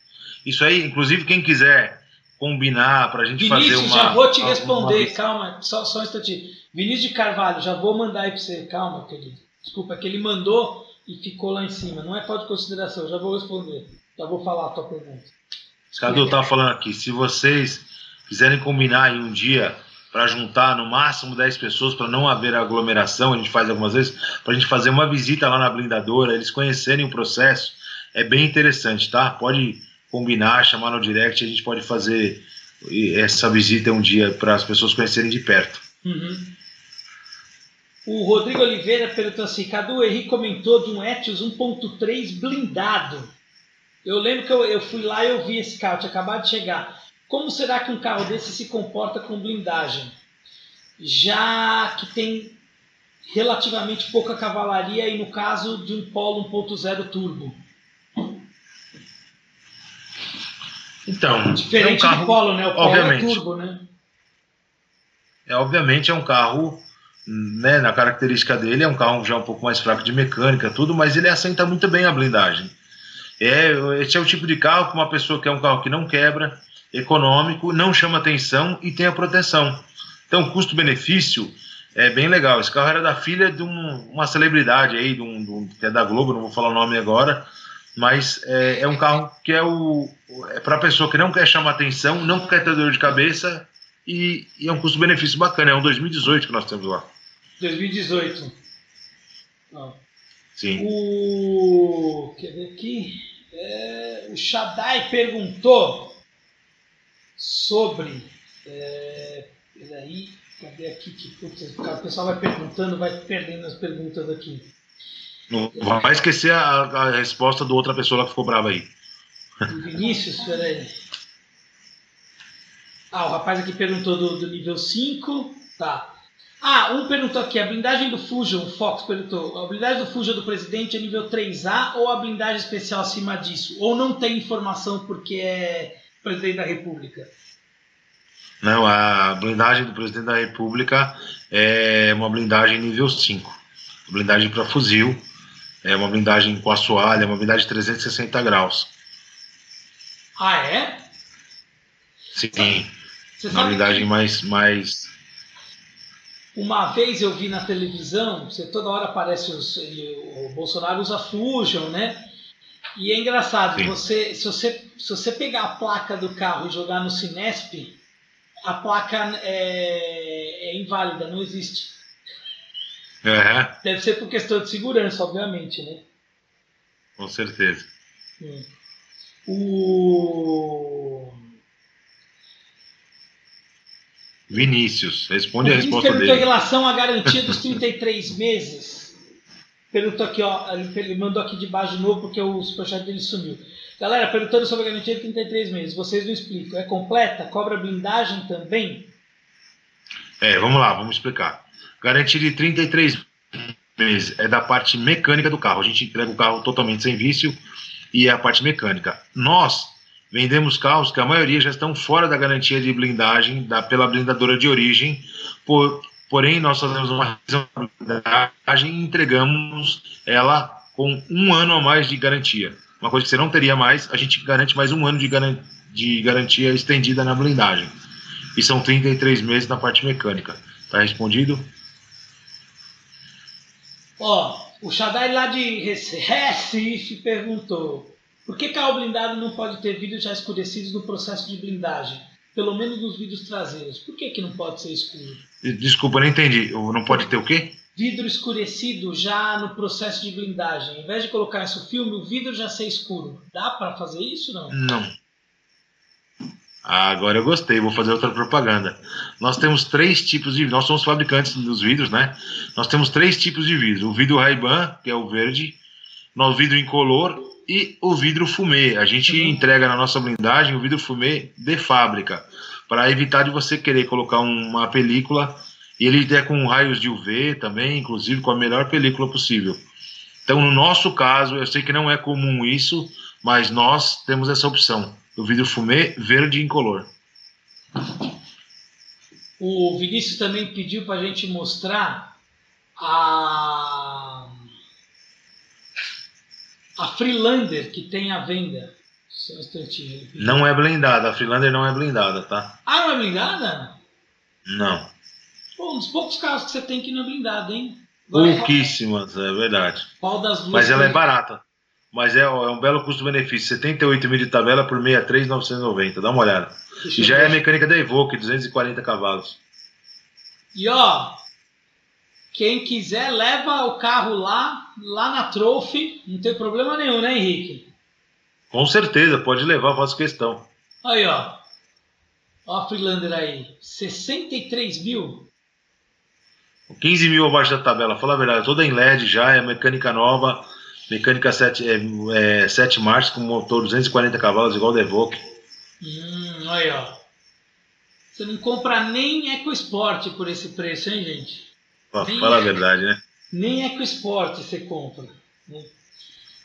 Speaker 2: Isso aí, inclusive, quem quiser combinar para a gente
Speaker 1: Vinícius,
Speaker 2: fazer uma.
Speaker 1: já vou te responder, uma... calma, só, só um instantinho. Vinícius de Carvalho, já vou mandar aí para você, calma, querido. Desculpa, é que ele mandou e ficou lá em cima. Não é falta de consideração, já vou responder. Já vou falar a tua pergunta.
Speaker 2: Cadu estava falando aqui, se vocês quiserem combinar em um dia para juntar no máximo 10 pessoas para não haver aglomeração, a gente faz algumas vezes, para a gente fazer uma visita lá na blindadora, eles conhecerem o processo, é bem interessante, tá? Pode combinar, chamar no direct, a gente pode fazer essa visita um dia para as pessoas conhecerem de perto.
Speaker 1: Uhum. O Rodrigo Oliveira perguntou assim: Cadu, o Henrique comentou de um Etios 1.3 blindado. Eu lembro que eu, eu fui lá e eu vi esse carro, tinha acabado de chegar. Como será que um carro desse se comporta com blindagem? Já que tem relativamente pouca cavalaria e no caso de um Polo 1.0 turbo.
Speaker 2: Então,
Speaker 1: diferente
Speaker 2: é um carro,
Speaker 1: do Polo, né? O Polo
Speaker 2: obviamente,
Speaker 1: é turbo, né?
Speaker 2: É obviamente é um carro, né, na característica dele é um carro já um pouco mais fraco de mecânica, tudo, mas ele assenta muito bem a blindagem. É, esse é o tipo de carro que uma pessoa quer um carro que não quebra, econômico, não chama atenção e tem a proteção. Então, custo-benefício é bem legal. Esse carro era da filha de um, uma celebridade aí, de um, de um, que é da Globo, não vou falar o nome agora, mas é, é um carro que é o é para a pessoa que não quer chamar atenção, não quer ter dor de cabeça e, e é um custo-benefício bacana. É um 2018 que nós temos lá.
Speaker 1: 2018. Ó.
Speaker 2: Sim.
Speaker 1: O quer ver aqui? É, o Shaddai perguntou sobre. É, peraí, cadê aqui? Que, putz, o pessoal vai perguntando, vai perdendo as perguntas aqui.
Speaker 2: Não vai esquecer a, a resposta da outra pessoa lá que ficou brava aí.
Speaker 1: O Vinícius, peraí. Ah, o rapaz aqui perguntou do, do nível 5. Tá. Ah, um perguntou aqui, a blindagem do Fusion, o Fox perguntou, a blindagem do Fusion do presidente é nível 3A ou a blindagem especial acima disso? Ou não tem informação porque é presidente da República?
Speaker 2: Não, a blindagem do presidente da República é uma blindagem nível 5. Blindagem para fuzil, é uma blindagem com assoalho, é uma blindagem de 360 graus.
Speaker 1: Ah, é?
Speaker 2: Sim. Você uma blindagem mais, mais.
Speaker 1: Uma vez eu vi na televisão, você toda hora aparece os, o Bolsonaro usa Fusion, né? E é engraçado, você, se, você, se você pegar a placa do carro e jogar no Cinesp, a placa é, é inválida, não existe.
Speaker 2: Uhum.
Speaker 1: Deve ser por questão de segurança, obviamente, né?
Speaker 2: Com certeza.
Speaker 1: Hum. O
Speaker 2: Vinícius, responde
Speaker 1: o
Speaker 2: a resposta dele.
Speaker 1: em relação à garantia dos 33 meses. Perguntou aqui, ó, ele mandou aqui de baixo de novo porque o superchat dele sumiu. Galera, perguntando sobre a garantia de 33 meses, vocês não explicam. É completa? Cobra blindagem também?
Speaker 2: É, vamos lá, vamos explicar. Garantia de 33 meses é da parte mecânica do carro. A gente entrega o carro totalmente sem vício e é a parte mecânica. Nós vendemos carros que a maioria já estão fora da garantia de blindagem da, pela blindadora de origem, por, porém nós fazemos uma blindagem e entregamos ela com um ano a mais de garantia. Uma coisa que você não teria mais, a gente garante mais um ano de, de garantia estendida na blindagem. E são 33 meses na parte mecânica. Tá respondido?
Speaker 1: Ó, o Shaddai lá de Recife perguntou: por que carro blindado não pode ter vidros já escurecidos no processo de blindagem? Pelo menos nos vidros traseiros. Por que, que não pode ser escuro?
Speaker 2: Desculpa, não entendi. Não pode ter o quê?
Speaker 1: Vidro escurecido já no processo de blindagem. Ao invés de colocar isso no filme, o vidro já ser escuro. Dá para fazer isso não?
Speaker 2: Não. Ah, agora eu gostei, vou fazer outra propaganda. Nós temos três tipos de. Nós somos fabricantes dos vidros, né? Nós temos três tipos de vidro: o vidro Ray-Ban, que é o verde, o vidro incolor e o vidro fumê. A gente uhum. entrega na nossa blindagem o vidro fumê de fábrica, para evitar de você querer colocar uma película e ele é com raios de UV também, inclusive com a melhor película possível. Então, no nosso caso, eu sei que não é comum isso, mas nós temos essa opção do vidro fumê verde incolor.
Speaker 1: O Vinícius também pediu para a gente mostrar a a Freelander que tem à venda. Só um instantinho.
Speaker 2: Não é blindada, a Freelander não é blindada, tá?
Speaker 1: Ah, não é blindada?
Speaker 2: Não.
Speaker 1: Pô, um dos poucos carros que você tem que não é blindada, hein?
Speaker 2: Pouquíssimas, é verdade.
Speaker 1: Qual das duas?
Speaker 2: Mas ela é barata. Mas é, é um belo custo-benefício. 78 mil de tabela por 63,990. Dá uma olhada. E já ver. é a mecânica da Evoque, 240 cavalos.
Speaker 1: E ó, quem quiser, leva o carro lá, lá na Trophy, não tem problema nenhum, né, Henrique?
Speaker 2: Com certeza, pode levar, faço questão.
Speaker 1: Aí, ó. Ó a Freelander aí. 63 mil.
Speaker 2: 15 mil abaixo da tabela, fala a verdade, toda em LED já, é mecânica nova, mecânica 7, é, é, 7 marchas com motor 240 cavalos, igual o Evoque.
Speaker 1: Hum, aí, ó. Você não compra nem EcoSport por esse preço, hein, gente?
Speaker 2: Fala a verdade, né?
Speaker 1: Nem EcoSport você compra. Né?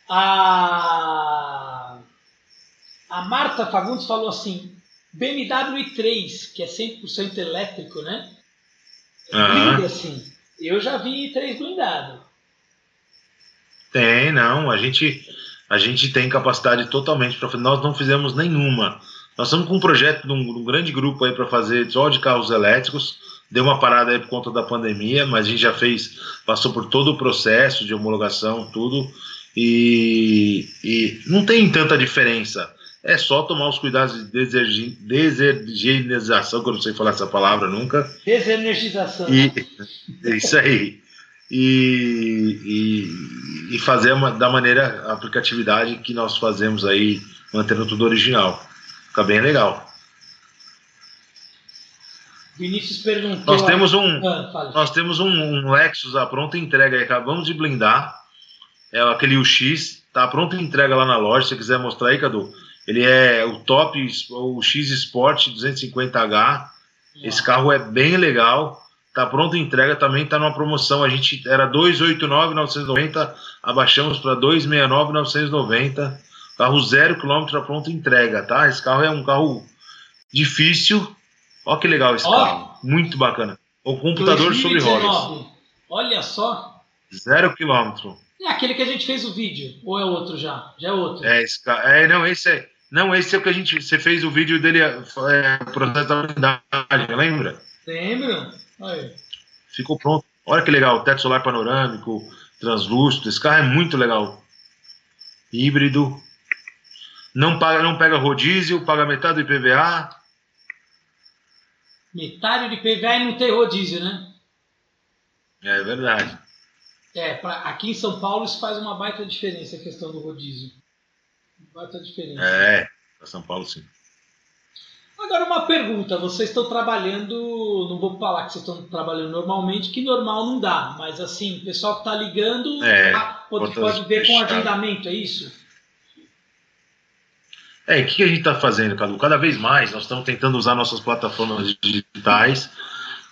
Speaker 1: A, a Marta Fagundes falou assim: BMW i3, que é 100% elétrico, né? Uhum. assim. Eu já vi três blindados.
Speaker 2: Tem, não. A gente, a gente tem capacidade totalmente para Nós não fizemos nenhuma. Nós estamos com um projeto de um, de um grande grupo aí para fazer só de carros elétricos. Deu uma parada aí por conta da pandemia, mas a gente já fez, passou por todo o processo de homologação, tudo. E, e não tem tanta diferença. É só tomar os cuidados de desergização, que eu não sei falar essa palavra nunca.
Speaker 1: Desenergização.
Speaker 2: E, é isso aí. E, e, e fazer uma, da maneira, a aplicatividade que nós fazemos aí, mantendo tudo original. Fica bem legal.
Speaker 1: Vinícius perguntou.
Speaker 2: Nós temos um, ah, nós temos um, um Lexus à pronta entrega, acabamos de blindar. É aquele UX, tá pronta entrega lá na loja. Se você quiser mostrar aí, Cadu, ele é o top, o X Sport 250H. Esse carro é bem legal. Tá pronto entrega, também tá numa promoção. A gente era 289,990, abaixamos para 269,990. Carro zero quilômetro pronta entrega, tá? Esse carro é um carro difícil. Olha que legal esse carro, muito bacana. O computador 2019. sobre rodas.
Speaker 1: Olha só.
Speaker 2: Zero quilômetro.
Speaker 1: É aquele que a gente fez o vídeo, ou é outro já? Já é outro.
Speaker 2: É, esse, é não, esse é. Não, esse é o que a gente. Você fez o vídeo dele, é, processo da blindagem, lembra?
Speaker 1: Lembro. Aí.
Speaker 2: Ficou pronto. Olha que legal, teto solar panorâmico, translúcido. Esse carro é muito legal. Híbrido. Não, paga, não pega rodízio, paga metade do IPVA.
Speaker 1: Metade do IPVA e não tem rodízio, né?
Speaker 2: É verdade.
Speaker 1: É, pra, aqui em São Paulo isso faz uma baita diferença a questão do rodízio. Baita diferença.
Speaker 2: É, para São Paulo sim.
Speaker 1: Agora uma pergunta, vocês estão trabalhando, não vou falar que vocês estão trabalhando normalmente, que normal não dá, mas assim, o pessoal que está ligando
Speaker 2: é,
Speaker 1: pode, pode ver com agendamento, é isso?
Speaker 2: É, o que a gente está fazendo, Cadu? Cada vez mais nós estamos tentando usar nossas plataformas digitais,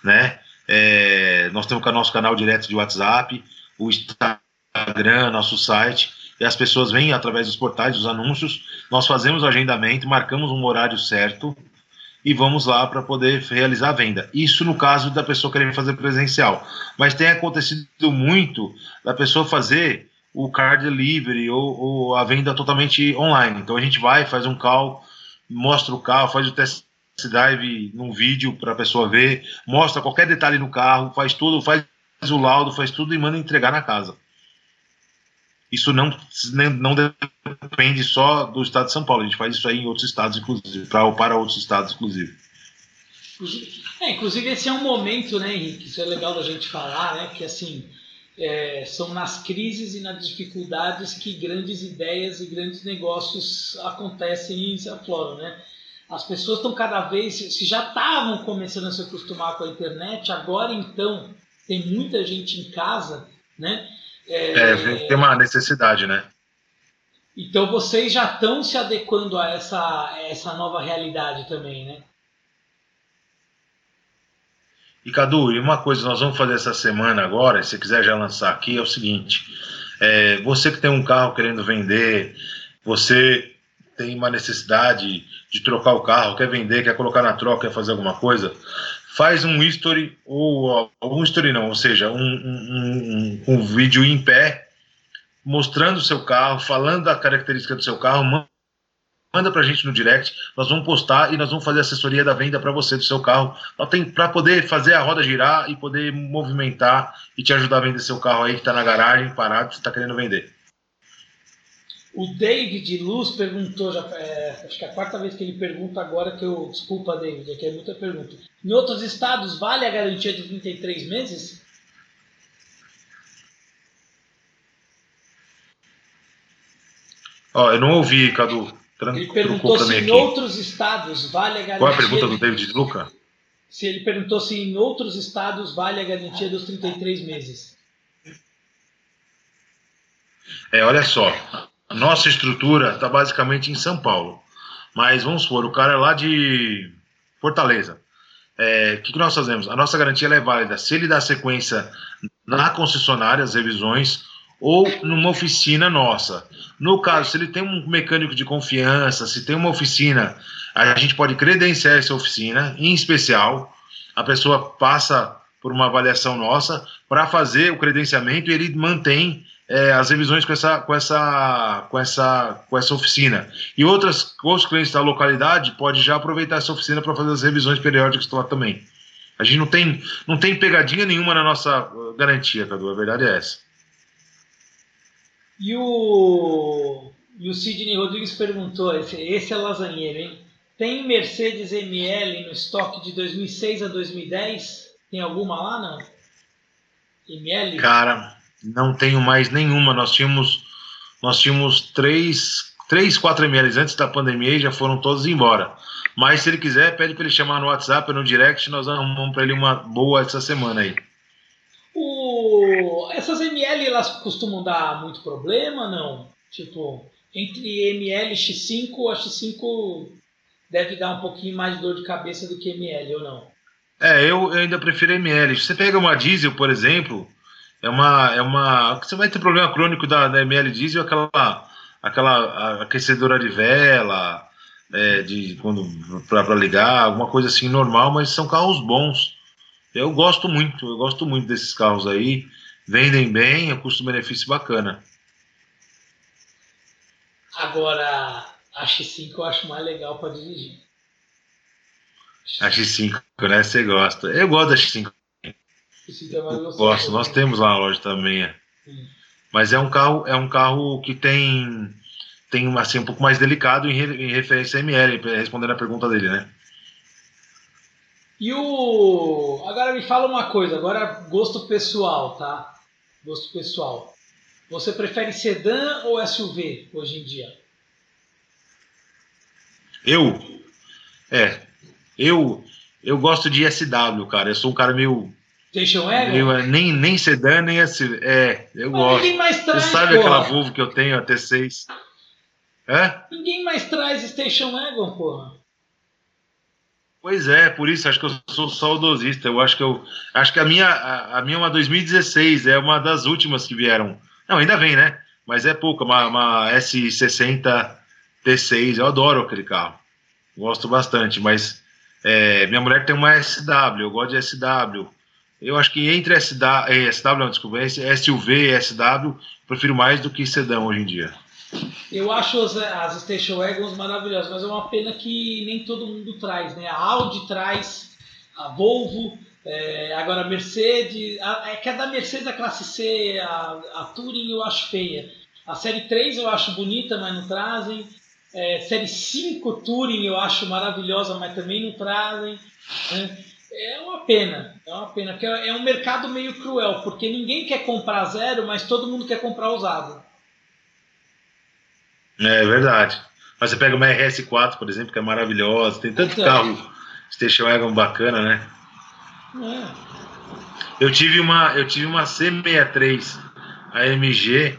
Speaker 2: né? É, nós temos o nosso canal direto de WhatsApp, o Instagram, nosso site, e as pessoas vêm através dos portais, dos anúncios, nós fazemos o agendamento, marcamos um horário certo e vamos lá para poder realizar a venda. Isso no caso da pessoa querer fazer presencial. Mas tem acontecido muito da pessoa fazer o car delivery ou, ou a venda totalmente online. Então a gente vai, faz um call, mostra o carro, faz o test drive num vídeo para a pessoa ver, mostra qualquer detalhe no carro, faz tudo, faz o laudo, faz tudo e manda entregar na casa. Isso não, não depende só do estado de São Paulo, a gente faz isso aí em outros estados, inclusive, pra, para outros estados, inclusive.
Speaker 1: É, inclusive esse é um momento, né, Henrique, isso é legal da gente falar, né, que assim, é, são nas crises e nas dificuldades que grandes ideias e grandes negócios acontecem e se afloram, né. As pessoas estão cada vez, se já estavam começando a se acostumar com a internet, agora então tem muita gente em casa, né?
Speaker 2: É, é tem uma necessidade, né?
Speaker 1: Então vocês já estão se adequando a essa, a essa nova realidade também, né?
Speaker 2: E Cadu, e uma coisa nós vamos fazer essa semana agora, se quiser já lançar aqui, é o seguinte: é, você que tem um carro querendo vender, você tem uma necessidade de trocar o carro, quer vender, quer colocar na troca, quer fazer alguma coisa, faz um history, ou um history não, ou seja, um, um, um, um vídeo em pé, mostrando o seu carro, falando da característica do seu carro, manda para a gente no direct, nós vamos postar e nós vamos fazer assessoria da venda para você do seu carro, para poder fazer a roda girar e poder movimentar e te ajudar a vender seu carro aí que está na garagem, parado, você está querendo vender.
Speaker 1: O David Luz perguntou, já, é, acho que é a quarta vez que ele pergunta agora que eu. Desculpa, David, aqui é muita pergunta. Em outros estados, vale a garantia de 33 meses?
Speaker 2: Ó, eu não ouvi, Cadu.
Speaker 1: Ele perguntou se em outros estados vale a garantia.
Speaker 2: Qual é a pergunta do David Luca?
Speaker 1: Se ele perguntou se em outros estados vale a garantia dos 33 meses.
Speaker 2: É, olha só. Nossa estrutura está basicamente em São Paulo. Mas vamos supor, o cara é lá de Fortaleza. É, o que, que nós fazemos? A nossa garantia é válida se ele dá sequência na concessionária, as revisões, ou numa oficina nossa. No caso, se ele tem um mecânico de confiança, se tem uma oficina, a gente pode credenciar essa oficina, em especial, a pessoa passa por uma avaliação nossa para fazer o credenciamento e ele mantém é, as revisões com essa, com, essa, com, essa, com essa oficina. E outras, outros clientes da localidade podem já aproveitar essa oficina para fazer as revisões periódicas lá também. A gente não tem, não tem pegadinha nenhuma na nossa uh, garantia, Cadu. A verdade é essa.
Speaker 1: E o, e o Sidney Rodrigues perguntou: esse, esse é lasanheiro, hein? Tem Mercedes ML no estoque de 2006 a 2010? Tem alguma lá, não?
Speaker 2: ML? Cara, não tenho mais nenhuma. Nós tínhamos, nós tínhamos três, três, quatro MLs antes da pandemia e já foram todos embora. Mas se ele quiser, pede para ele chamar no WhatsApp no direct, nós arrumamos para ele uma boa essa semana aí.
Speaker 1: Essas ML elas costumam dar muito problema, não? Tipo, entre ML e X5, a X5 deve dar um pouquinho mais de dor de cabeça do que ML, ou não?
Speaker 2: É, eu, eu ainda prefiro ML. Você pega uma diesel, por exemplo, é uma, é uma. Você vai ter problema crônico da, da ML diesel, aquela, aquela aquecedora de vela, é, de quando para ligar, alguma coisa assim normal, mas são carros bons. Eu gosto muito, eu gosto muito desses carros aí. Vendem bem, é custo-benefício bacana.
Speaker 1: Agora, a X5 eu acho mais legal para dirigir.
Speaker 2: A X5, né? Você gosta. Eu gosto da X5 Gosto, nós temos lá na loja também. É. Mas é um carro, é um carro que tem tem assim um pouco mais delicado em, em referência a ML, respondendo a pergunta dele, né?
Speaker 1: E o agora me fala uma coisa, agora gosto pessoal, tá? Gosto pessoal. Você prefere sedã ou SUV hoje em dia?
Speaker 2: Eu, é, eu eu gosto de SW, cara. Eu sou um cara meio
Speaker 1: Station Wagon?
Speaker 2: Eu, nem, nem sedã, nem SUV. É, eu Mas gosto. Mais traz, Você sabe porra. aquela Volvo que eu tenho, a T6?
Speaker 1: É? Ninguém mais traz Station Wagon, porra.
Speaker 2: Pois é, por isso acho que eu sou saudosista. Eu acho que eu acho que a minha a, a minha é uma 2016 é uma das últimas que vieram. Não, ainda vem, né? Mas é pouca, uma, uma S60 T6. Eu adoro aquele carro. Gosto bastante, mas é, minha mulher tem uma SW, eu gosto de SW. Eu acho que entre SW, eh, SW não, desculpa, SUV e SW, prefiro mais do que sedã hoje em dia.
Speaker 1: Eu acho as, as Station Wagons maravilhosas, mas é uma pena que nem todo mundo traz, né? A Audi traz, a Volvo, é, agora a Mercedes, a, é que a da Mercedes a classe C, a, a Touring eu acho feia. A série 3 eu acho bonita, mas não trazem. É, série 5 Touring eu acho maravilhosa, mas também não trazem. Né? É uma pena, é uma pena, porque é um mercado meio cruel, porque ninguém quer comprar zero, mas todo mundo quer comprar usado.
Speaker 2: É verdade. Mas você pega uma RS4, por exemplo, que é maravilhosa, tem tanto então, carro Station Wagon bacana, né? É. Eu tive uma, eu tive uma C63 AMG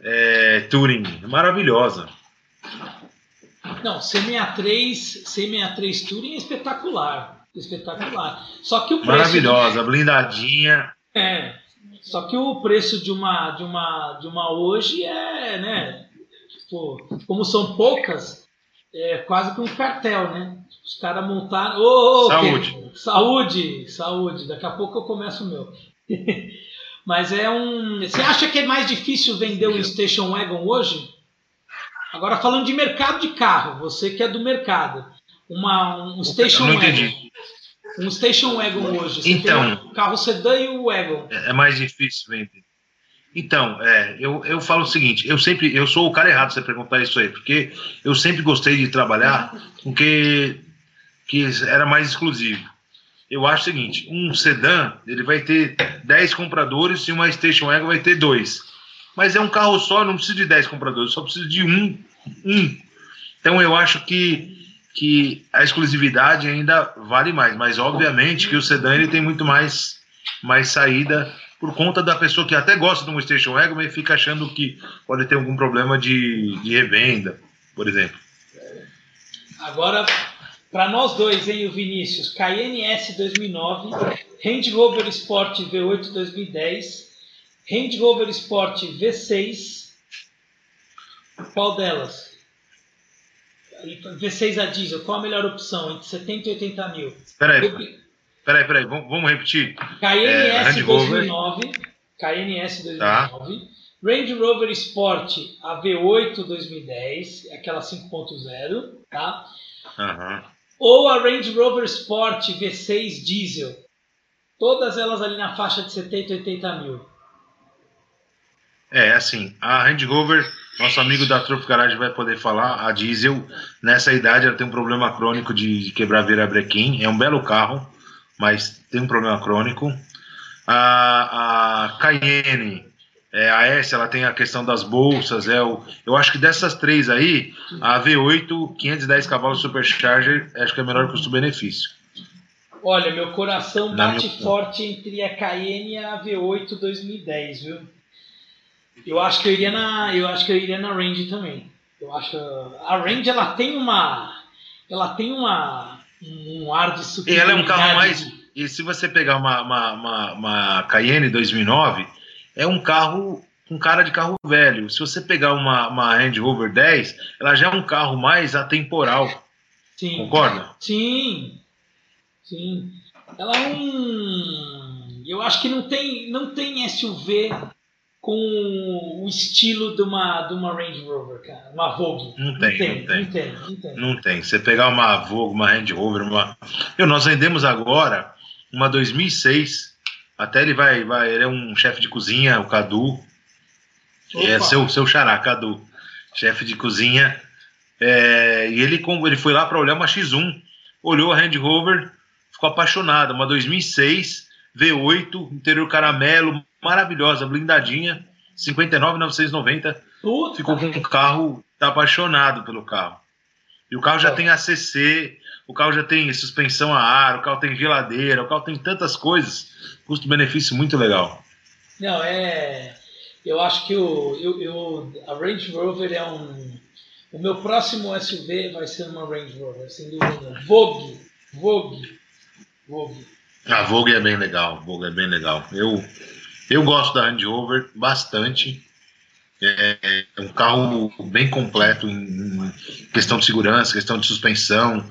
Speaker 2: é, Touring, maravilhosa.
Speaker 1: Não, C63, C63 Touring é espetacular espetacular. Só que o preço
Speaker 2: maravilhosa, de... blindadinha.
Speaker 1: É. Só que o preço de uma de uma de uma hoje é, né? Tipo, como são poucas, é quase que um cartel, né? Os caras montaram. Oh, oh, saúde. Saúde, saúde. Daqui a pouco eu começo o meu. Mas é um. Você acha que é mais difícil vender um Station Wagon hoje? Agora falando de mercado de carro, você que é do mercado, uma um Station Wagon. Um Station Wagon hoje. Você então, o carro sedã e o Wagon.
Speaker 2: É, é mais difícil vender. Então, é, eu, eu falo o seguinte, eu sempre, eu sou o cara errado você perguntar isso aí, porque eu sempre gostei de trabalhar com que, que era mais exclusivo. Eu acho o seguinte, um sedã, ele vai ter 10 compradores e uma Station Wagon vai ter dois. mas é um carro só, eu não preciso de 10 compradores, só preciso de um. um. Então eu acho que, que a exclusividade ainda vale mais, mas obviamente que o sedã ele tem muito mais, mais saída por conta da pessoa que até gosta do Station Wagon e fica achando que pode ter algum problema de, de revenda, por exemplo.
Speaker 1: Agora, para nós dois, hein, o Vinícius, Cayenne S 2009, Range Rover Sport V8 2010, Range Rover Sport V6, qual delas? V6 a diesel, qual a melhor opção entre 70 e 80 mil?
Speaker 2: Peraí, peraí, peraí, vamos, vamos repetir.
Speaker 1: KNS é, 2009, KNS 2009, tá. Range Rover Sport a V8 2010, aquela 5.0, tá?
Speaker 2: Uhum.
Speaker 1: Ou a Range Rover Sport V6 diesel, todas elas ali na faixa de 70 e 80 mil.
Speaker 2: É, assim, a Range Rover nosso amigo da Trophy Garage vai poder falar. A diesel, nessa idade, ela tem um problema crônico de, de quebrar vira brequim. É um belo carro, mas tem um problema crônico. A, a Cayenne, é, a S, ela tem a questão das bolsas. É o, eu acho que dessas três aí, a V8, 510 cavalos Supercharger, acho que é melhor custo-benefício.
Speaker 1: Olha, meu coração bate forte entre a Cayenne e a V8 2010, viu? Eu acho que eu iria na, eu acho que eu iria na Range também. Eu acho a Range ela tem uma, ela tem uma um ar de
Speaker 2: super. Ela é um carro mais. E se você pegar uma, uma, uma, uma Cayenne 2009, é um carro com cara de carro velho. Se você pegar uma, uma Range Rover 10, ela já é um carro mais atemporal.
Speaker 1: Sim.
Speaker 2: Concorda?
Speaker 1: Sim. Sim. Ela é um. Eu acho que não tem, não tem SUV com o estilo de uma, de uma Range Rover, cara. Uma Vogue.
Speaker 2: Não tem, não tem. Não tem, não tem, não tem. Você pegar uma Vogue, uma Range Rover, uma. Eu, nós vendemos agora uma 2006. Até ele vai. vai ele é um chefe de cozinha, o Cadu. Opa. É seu, seu xará, Cadu. Chefe de cozinha. É, e ele, ele foi lá para olhar uma X1. Olhou a Range Rover, ficou apaixonado. Uma 2006, V8, interior caramelo, maravilhosa, blindadinha, 59,990. Ficou com o carro, tá apaixonado pelo carro. E o carro já tem ACC, o carro já tem suspensão a ar, o carro tem geladeira, o carro tem tantas coisas. Custo-benefício muito legal.
Speaker 1: Não, é. Eu acho que o, eu, eu, a Range Rover é um. O meu próximo SUV vai ser uma Range Rover, sem dúvida. Vogue. Vogue. Vogue.
Speaker 2: A Vogue é bem legal. Vogue é bem legal. Eu eu gosto da Range Rover bastante. É, é um carro bem completo em questão de segurança, questão de suspensão,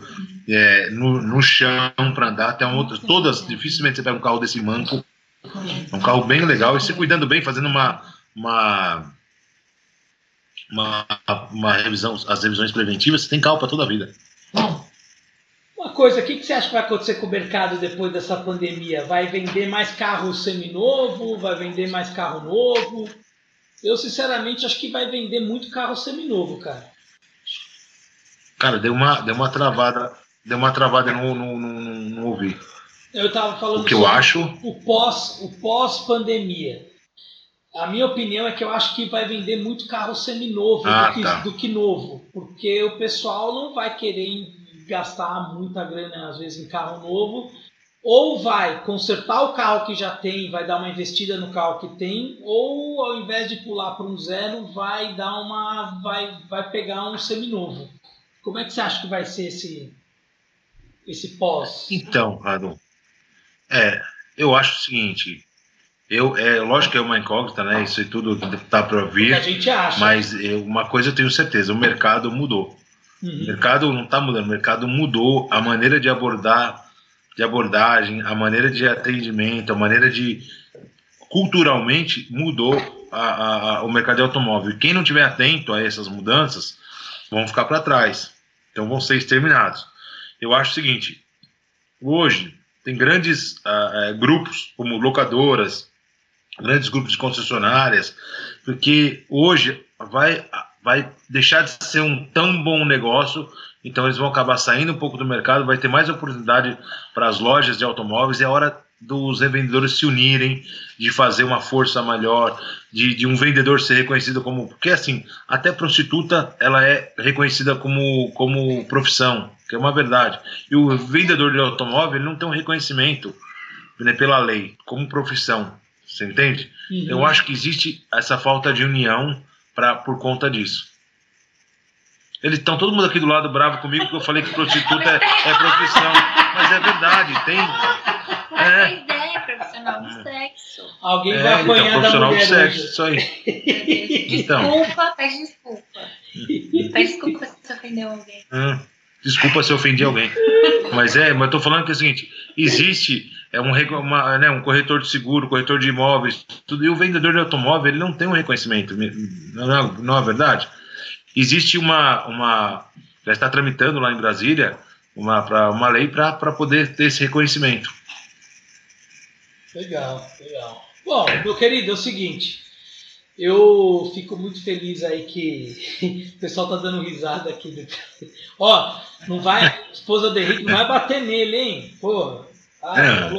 Speaker 2: é, no, no, chão para andar. Tem outras, todas, dificilmente você pega um carro desse manco. É um carro bem legal e se cuidando bem, fazendo uma, uma, uma, uma revisão, as revisões preventivas, você tem carro para toda a vida.
Speaker 1: Uma coisa, o que, que você acha que vai acontecer com o mercado depois dessa pandemia? Vai vender mais carro seminovo? Vai vender mais carro novo? Eu, sinceramente, acho que vai vender muito carro seminovo, cara.
Speaker 2: Cara, deu uma, deu uma travada. Deu uma travada no, no, no, no ouvir.
Speaker 1: Eu tava falando
Speaker 2: o que eu acho
Speaker 1: o pós o pós pandemia. A minha opinião é que eu acho que vai vender muito carro seminovo
Speaker 2: ah,
Speaker 1: do, que,
Speaker 2: tá.
Speaker 1: do que novo, porque o pessoal não vai querer gastar muita grana, às vezes, em carro novo, ou vai consertar o carro que já tem, vai dar uma investida no carro que tem, ou ao invés de pular para um zero, vai dar uma. vai, vai pegar um seminovo. Como é que você acha que vai ser esse, esse pós?
Speaker 2: Então, Rado, é, eu acho o seguinte. Eu, é lógico que é uma incógnita, né? Isso e tudo tá para vir.
Speaker 1: a gente acha.
Speaker 2: Mas eu, uma coisa eu tenho certeza: o mercado mudou. Uhum. O mercado não está mudando, o mercado mudou a maneira de abordar, de abordagem, a maneira de atendimento, a maneira de culturalmente mudou a, a, a, o mercado de automóvel. Quem não tiver atento a essas mudanças vão ficar para trás, então vão ser exterminados. Eu acho o seguinte: hoje tem grandes uh, grupos como locadoras, grandes grupos de concessionárias, porque hoje vai vai deixar de ser um tão bom negócio, então eles vão acabar saindo um pouco do mercado, vai ter mais oportunidade para as lojas de automóveis, é hora dos revendedores se unirem, de fazer uma força maior, de, de um vendedor ser reconhecido como. Porque, assim, até prostituta ela é reconhecida como, como profissão, que é uma verdade. E o vendedor de automóvel não tem um reconhecimento né, pela lei, como profissão. Você entende?
Speaker 1: Uhum.
Speaker 2: Eu acho que existe essa falta de união pra, por conta disso. Eles estão todo mundo aqui do lado bravo comigo que eu falei que prostituta é, é profissão. Mas é verdade, tem. É.
Speaker 3: É profissional do sexo.
Speaker 1: Alguém
Speaker 2: É,
Speaker 1: vai
Speaker 2: então,
Speaker 1: apanhar da
Speaker 2: profissional do
Speaker 1: mulher
Speaker 2: sexo,
Speaker 1: hoje.
Speaker 2: isso aí. Então.
Speaker 3: Desculpa, pede desculpa. Pede desculpa se você ofendeu alguém.
Speaker 2: Hum, desculpa se eu ofendi alguém. Mas é, mas eu tô falando que é o seguinte: existe é um, uma, né, um corretor de seguro, corretor de imóveis, tudo, e o vendedor de automóvel ele não tem um reconhecimento, não é, não é verdade? Existe uma, uma. Já está tramitando lá em Brasília uma, pra, uma lei para poder ter esse reconhecimento.
Speaker 1: Legal, legal. Bom, meu querido, é o seguinte. Eu fico muito feliz aí que o pessoal tá dando risada aqui. Ó, não vai, esposa do Henrique, não vai bater nele, hein? Pô, ah,
Speaker 2: É.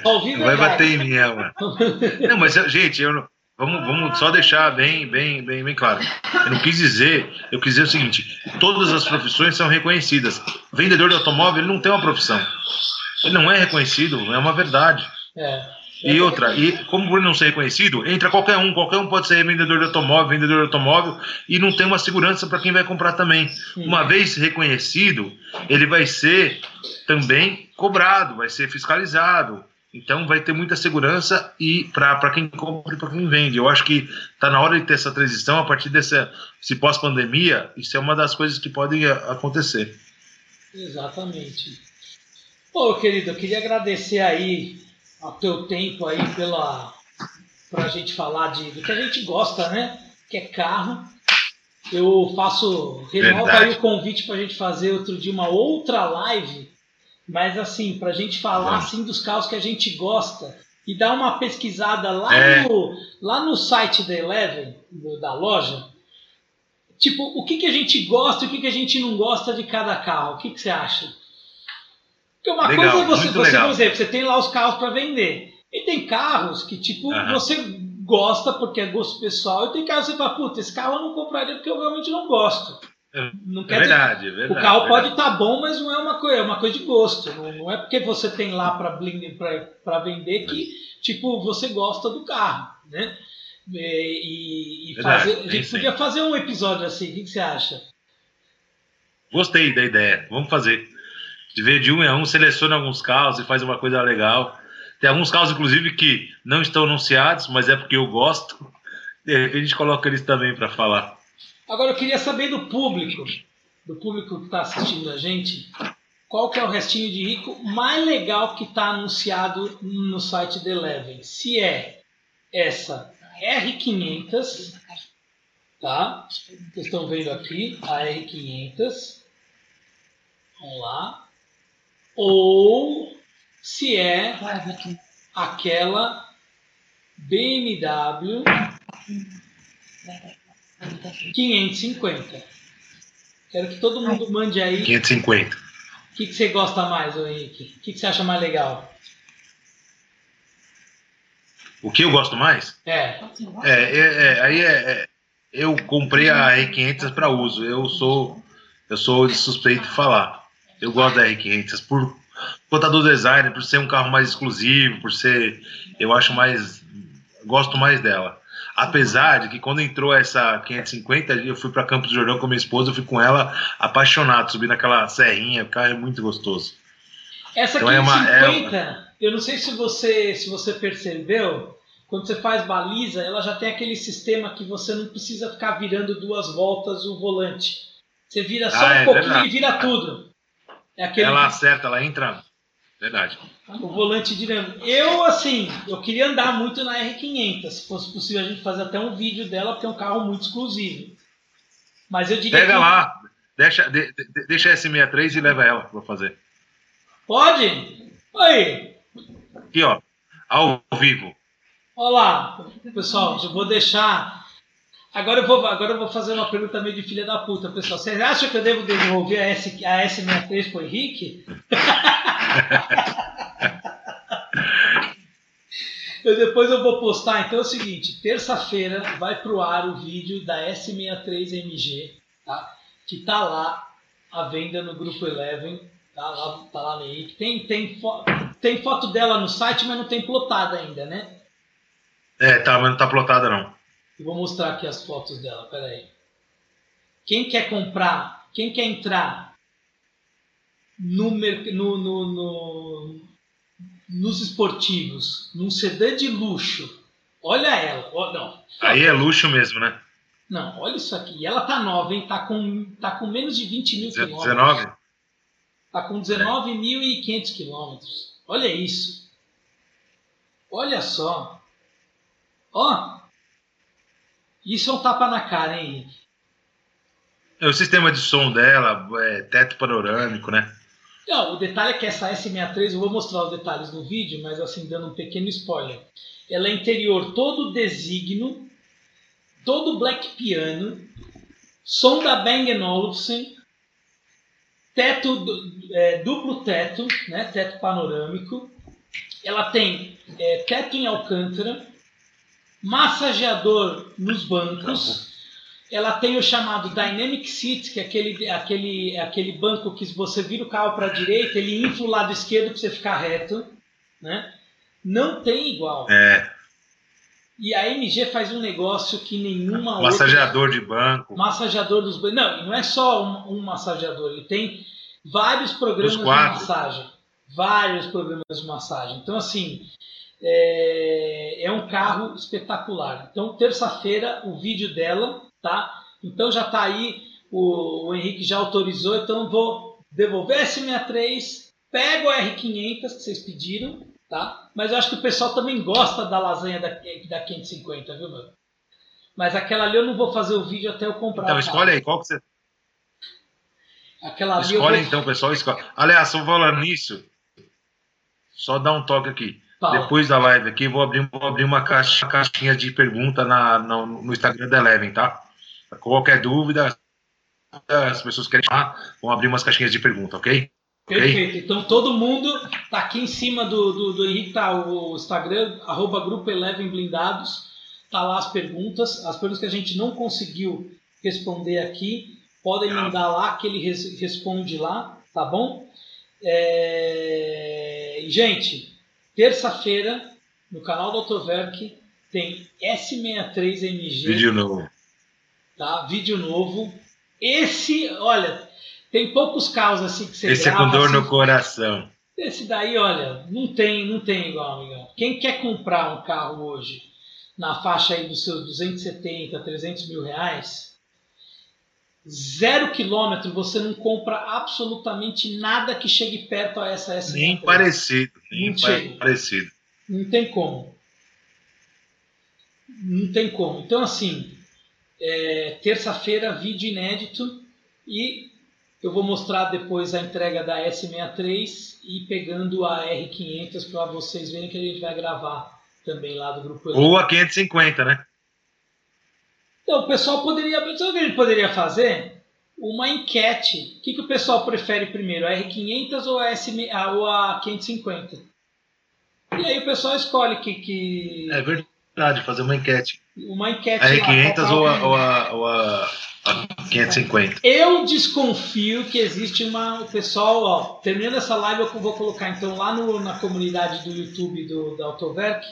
Speaker 2: Vai bater em mim, é, mano. Não, mas gente, eu não- vamos, vamos só deixar bem, bem, bem, bem claro. Eu não quis dizer, eu quis dizer o seguinte: todas as profissões são reconhecidas. Vendedor de automóvel ele não tem uma profissão. Ele não é reconhecido, é uma verdade.
Speaker 1: É.
Speaker 2: E outra, e como por não ser reconhecido, entra qualquer um, qualquer um pode ser vendedor de automóvel, vendedor de automóvel, e não tem uma segurança para quem vai comprar também. Uma vez reconhecido, ele vai ser também cobrado, vai ser fiscalizado. Então vai ter muita segurança e para quem compra e para quem vende. Eu acho que está na hora de ter essa transição a partir dessa se pós-pandemia. Isso é uma das coisas que podem a- acontecer.
Speaker 1: Exatamente. Pô, querido, eu queria agradecer aí o teu tempo aí pela pra gente falar de, do que a gente gosta, né? Que é carro. Eu faço,
Speaker 2: Verdade.
Speaker 1: aí o convite pra gente fazer outro dia uma outra live, mas assim, pra gente falar assim dos carros que a gente gosta e dar uma pesquisada lá,
Speaker 2: É.
Speaker 1: no, lá no site da Eleven, do- da loja, Tipo, o que, que a gente gosta e o que, que a gente não gosta de cada carro? O que, que você acha? Porque uma
Speaker 2: Legal,
Speaker 1: coisa é você, você,
Speaker 2: legal.
Speaker 1: por exemplo, você tem lá os carros para vender. E tem carros que, tipo,
Speaker 2: Aham.
Speaker 1: você gosta porque é gosto pessoal. E tem carros que você fala, puta, esse carro eu não compraria porque eu realmente não gosto.
Speaker 2: É-
Speaker 1: Não
Speaker 2: É
Speaker 1: quer dizer
Speaker 2: verdade, é verdade.
Speaker 1: o carro
Speaker 2: é
Speaker 1: pode
Speaker 2: verdade.
Speaker 1: estar bom, mas não é uma coisa, é uma coisa de gosto. Não, não é porque você tem lá para vender que tipo você gosta do carro, né? E, e
Speaker 2: Verdade,
Speaker 1: fazer, a gente
Speaker 2: sim.
Speaker 1: podia fazer um episódio assim. O que, que você acha?
Speaker 2: Gostei da ideia. Vamos fazer. De ver de um em um, seleciona alguns carros e faz uma coisa legal. Tem alguns carros, inclusive, que não estão anunciados, mas é porque eu gosto. De repente a gente coloca eles também para falar.
Speaker 1: Agora eu queria saber do público, do público que está assistindo a gente, qual que é o restinho de rico mais legal que está anunciado no site da Eleven? Se é essa R500, tá? Vocês estão vendo aqui a R500. Vamos lá. Ou se é aquela BMW 550. Quero que todo mundo mande aí o
Speaker 2: 550.
Speaker 1: que, que você gosta mais, Henrique. O que, que você acha mais legal?
Speaker 2: O que eu gosto mais?
Speaker 1: É,
Speaker 2: É, é, é, aí é, é- eu comprei a R500 para uso. Eu sou eu sou suspeito de falar. Eu gosto da R500 por conta do design, por ser um carro mais exclusivo, por ser eu acho mais gosto mais dela. Apesar de que quando entrou essa 550, eu fui para Campos do Jordão com minha esposa, eu fui com ela apaixonado, subindo aquela serrinha, o carro é muito gostoso.
Speaker 1: essa
Speaker 2: Então é uma-
Speaker 1: 550, eu não sei se você, se você percebeu, quando você faz baliza, ela já tem aquele sistema que você não precisa ficar virando duas voltas o volante. Você vira só
Speaker 2: Ah,
Speaker 1: um
Speaker 2: é
Speaker 1: pouquinho
Speaker 2: verdade.
Speaker 1: e vira tudo. É aquele
Speaker 2: Ela acerta, ela entra. Verdade.
Speaker 1: o volante dinâmico. Eu, assim, eu queria andar muito na R500. Se fosse possível a gente fazer até um vídeo dela, porque é um carro muito exclusivo. Mas eu diria
Speaker 2: Pega
Speaker 1: que...
Speaker 2: lá, deixa, de- de- deixa a S63 e leva ela pra fazer.
Speaker 1: Pode? Oi,
Speaker 2: Aqui, ó, ao vivo.
Speaker 1: Olá, pessoal, eu vou deixar. Agora eu vou, agora eu vou fazer uma pergunta meio de filha da puta, pessoal. Vocês acham que eu devo devolver a, S, a S63 pro Henrique? Eu depois eu vou postar. Então é o seguinte: terça-feira vai pro ar o vídeo da S63MG, tá? Que tá lá à venda no grupo Eleven. Tá lá, tá lá no link. Tem, tem, fo tem foto dela no site, mas não tem plotada ainda, né?
Speaker 2: É, tá, mas não tá plotada não.
Speaker 1: Eu vou mostrar aqui as fotos dela, peraí. Quem quer comprar, quem quer entrar no, no, no, no nos esportivos, num sedã de luxo, olha ela. Oh, não.
Speaker 2: Aí é luxo mesmo, né?
Speaker 1: Não, olha isso aqui. E ela tá nova, hein? Tá com, tá com menos de 20 mil quilômetros.
Speaker 2: 19?
Speaker 1: Tá com 19.500 quilômetros. Olha isso. Olha só. Ó. Isso é um tapa na cara, hein, Henrique?
Speaker 2: É o sistema de som dela, é, teto panorâmico, né?
Speaker 1: Não, o detalhe é que essa S63, eu vou mostrar os detalhes no vídeo, mas assim, dando um pequeno spoiler. Ela é interior todo designo, todo black piano, som da Bang Olufsen, teto é, duplo teto, né, teto panorâmico. Ela tem é, teto em alcântara, massageador nos bancos ela tem o chamado Dynamic Seat, que é aquele, aquele, aquele banco que se você vira o carro para a direita, ele infla o lado esquerdo para você ficar reto. Né? Não tem igual.
Speaker 2: É.
Speaker 1: E a MG faz um negócio que nenhuma
Speaker 2: massageador outra... de banco.
Speaker 1: Massageador dos bancos. Não, não é só um, um massageador, ele tem vários programas de massagem. Vários programas de massagem. Então, assim, é, é um carro espetacular. Então, terça-feira, o vídeo dela tá? Então já está aí, o, o, Henrique já autorizou, então vou devolver a S63, pego a R500 que vocês pediram, tá? Mas eu acho que o pessoal também gosta da lasanha da, da 550, viu, meu? Mas aquela ali eu não vou fazer o vídeo até eu comprar.
Speaker 2: Então escolhe aí, qual que você...
Speaker 1: Aquela
Speaker 2: escolhe vou... então, pessoal, escolhe. Aliás, falando nisso, só dá um toque aqui. Depois da live aqui, vou abrir, vou abrir uma, caixa, uma caixinha de pergunta na, no, no Instagram da Eleven, tá? Qualquer dúvida, as pessoas querem chamar, vão abrir umas caixinhas de pergunta, ok?
Speaker 1: Perfeito. Okay? Então todo mundo tá aqui em cima do, do, do Henrique, tá o Instagram, arroba Grupo Eleven Blindados, tá lá as perguntas, as perguntas que a gente não conseguiu responder aqui, podem tá. mandar lá que ele res, responde lá, tá bom? É... Gente, terça-feira, no canal do Autoverk, tem S63MG.
Speaker 2: Vídeo novo
Speaker 1: tá? Vídeo novo. Esse, olha, tem poucos carros assim que você
Speaker 2: Esse grava, é com dor assim, no coração.
Speaker 1: Esse daí, olha, não tem, não tem igual, amigão. Quem quer comprar um carro hoje na faixa aí dos seus 270, 300 mil reais, zero quilômetro, você não compra absolutamente nada que chegue perto a essa S.
Speaker 2: Nem parecido, nem não parecido.
Speaker 1: Não tem como. Não tem como. Então, assim, é, terça-feira, vídeo inédito e eu vou mostrar depois a entrega da S63 e pegando a R500 para vocês verem que a gente vai gravar também lá do grupo.
Speaker 2: Ou a 550, né?
Speaker 1: Então, o pessoal poderia. Sabe o que a gente poderia fazer? Uma enquete. O que, que o pessoal prefere primeiro, a R500 ou a, S, ou a 550? E aí o pessoal escolhe que. que...
Speaker 2: É verdade, fazer uma enquete
Speaker 1: uma enquete.
Speaker 2: A R500 ou a, ou, a, ou a, a 550?
Speaker 1: Eu desconfio que existe uma. O pessoal, ó, terminando essa live, eu vou colocar então lá no, na comunidade do YouTube do, da Autoverk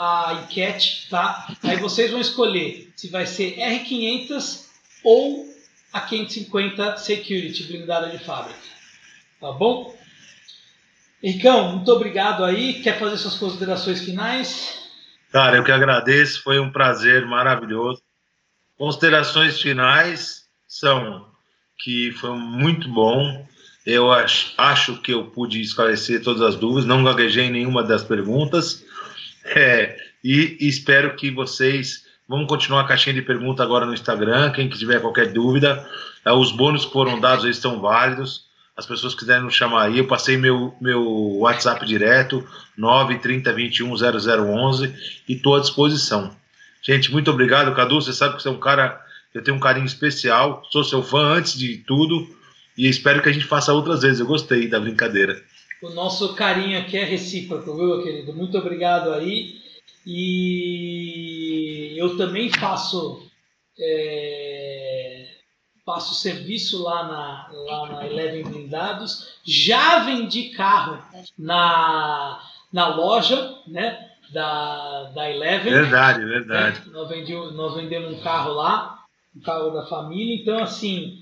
Speaker 1: a enquete, tá? Aí vocês vão escolher se vai ser R500 ou a 550 Security blindada de fábrica. Tá bom? Ricão, muito obrigado aí. Quer fazer suas considerações finais?
Speaker 2: Cara, eu que agradeço, foi um prazer maravilhoso. Considerações finais são que foi muito bom. Eu acho, acho que eu pude esclarecer todas as dúvidas, não gaguejei nenhuma das perguntas. É, e, espero que vocês vão continuar a caixinha de pergunta agora no Instagram. Quem tiver qualquer dúvida, é, os bônus que foram dados eles estão válidos as pessoas quiserem nos chamar aí, eu passei meu, meu WhatsApp direto, 930210011, e estou à disposição. Gente, muito obrigado, Cadu. Você sabe que você é um cara, eu tenho um carinho especial, sou seu fã antes de tudo, e espero que a gente faça outras vezes. Eu gostei da brincadeira.
Speaker 1: O nosso carinho aqui é recíproco, viu, querido? Muito obrigado aí. E eu também faço é, faço serviço lá na, lá na Eleven Blindados. Já vendi carro na, na loja, né? Da, da Eleven.
Speaker 2: Verdade, verdade.
Speaker 1: Né? Nós, vendi, nós vendemos um carro lá, um carro da família. Então, assim,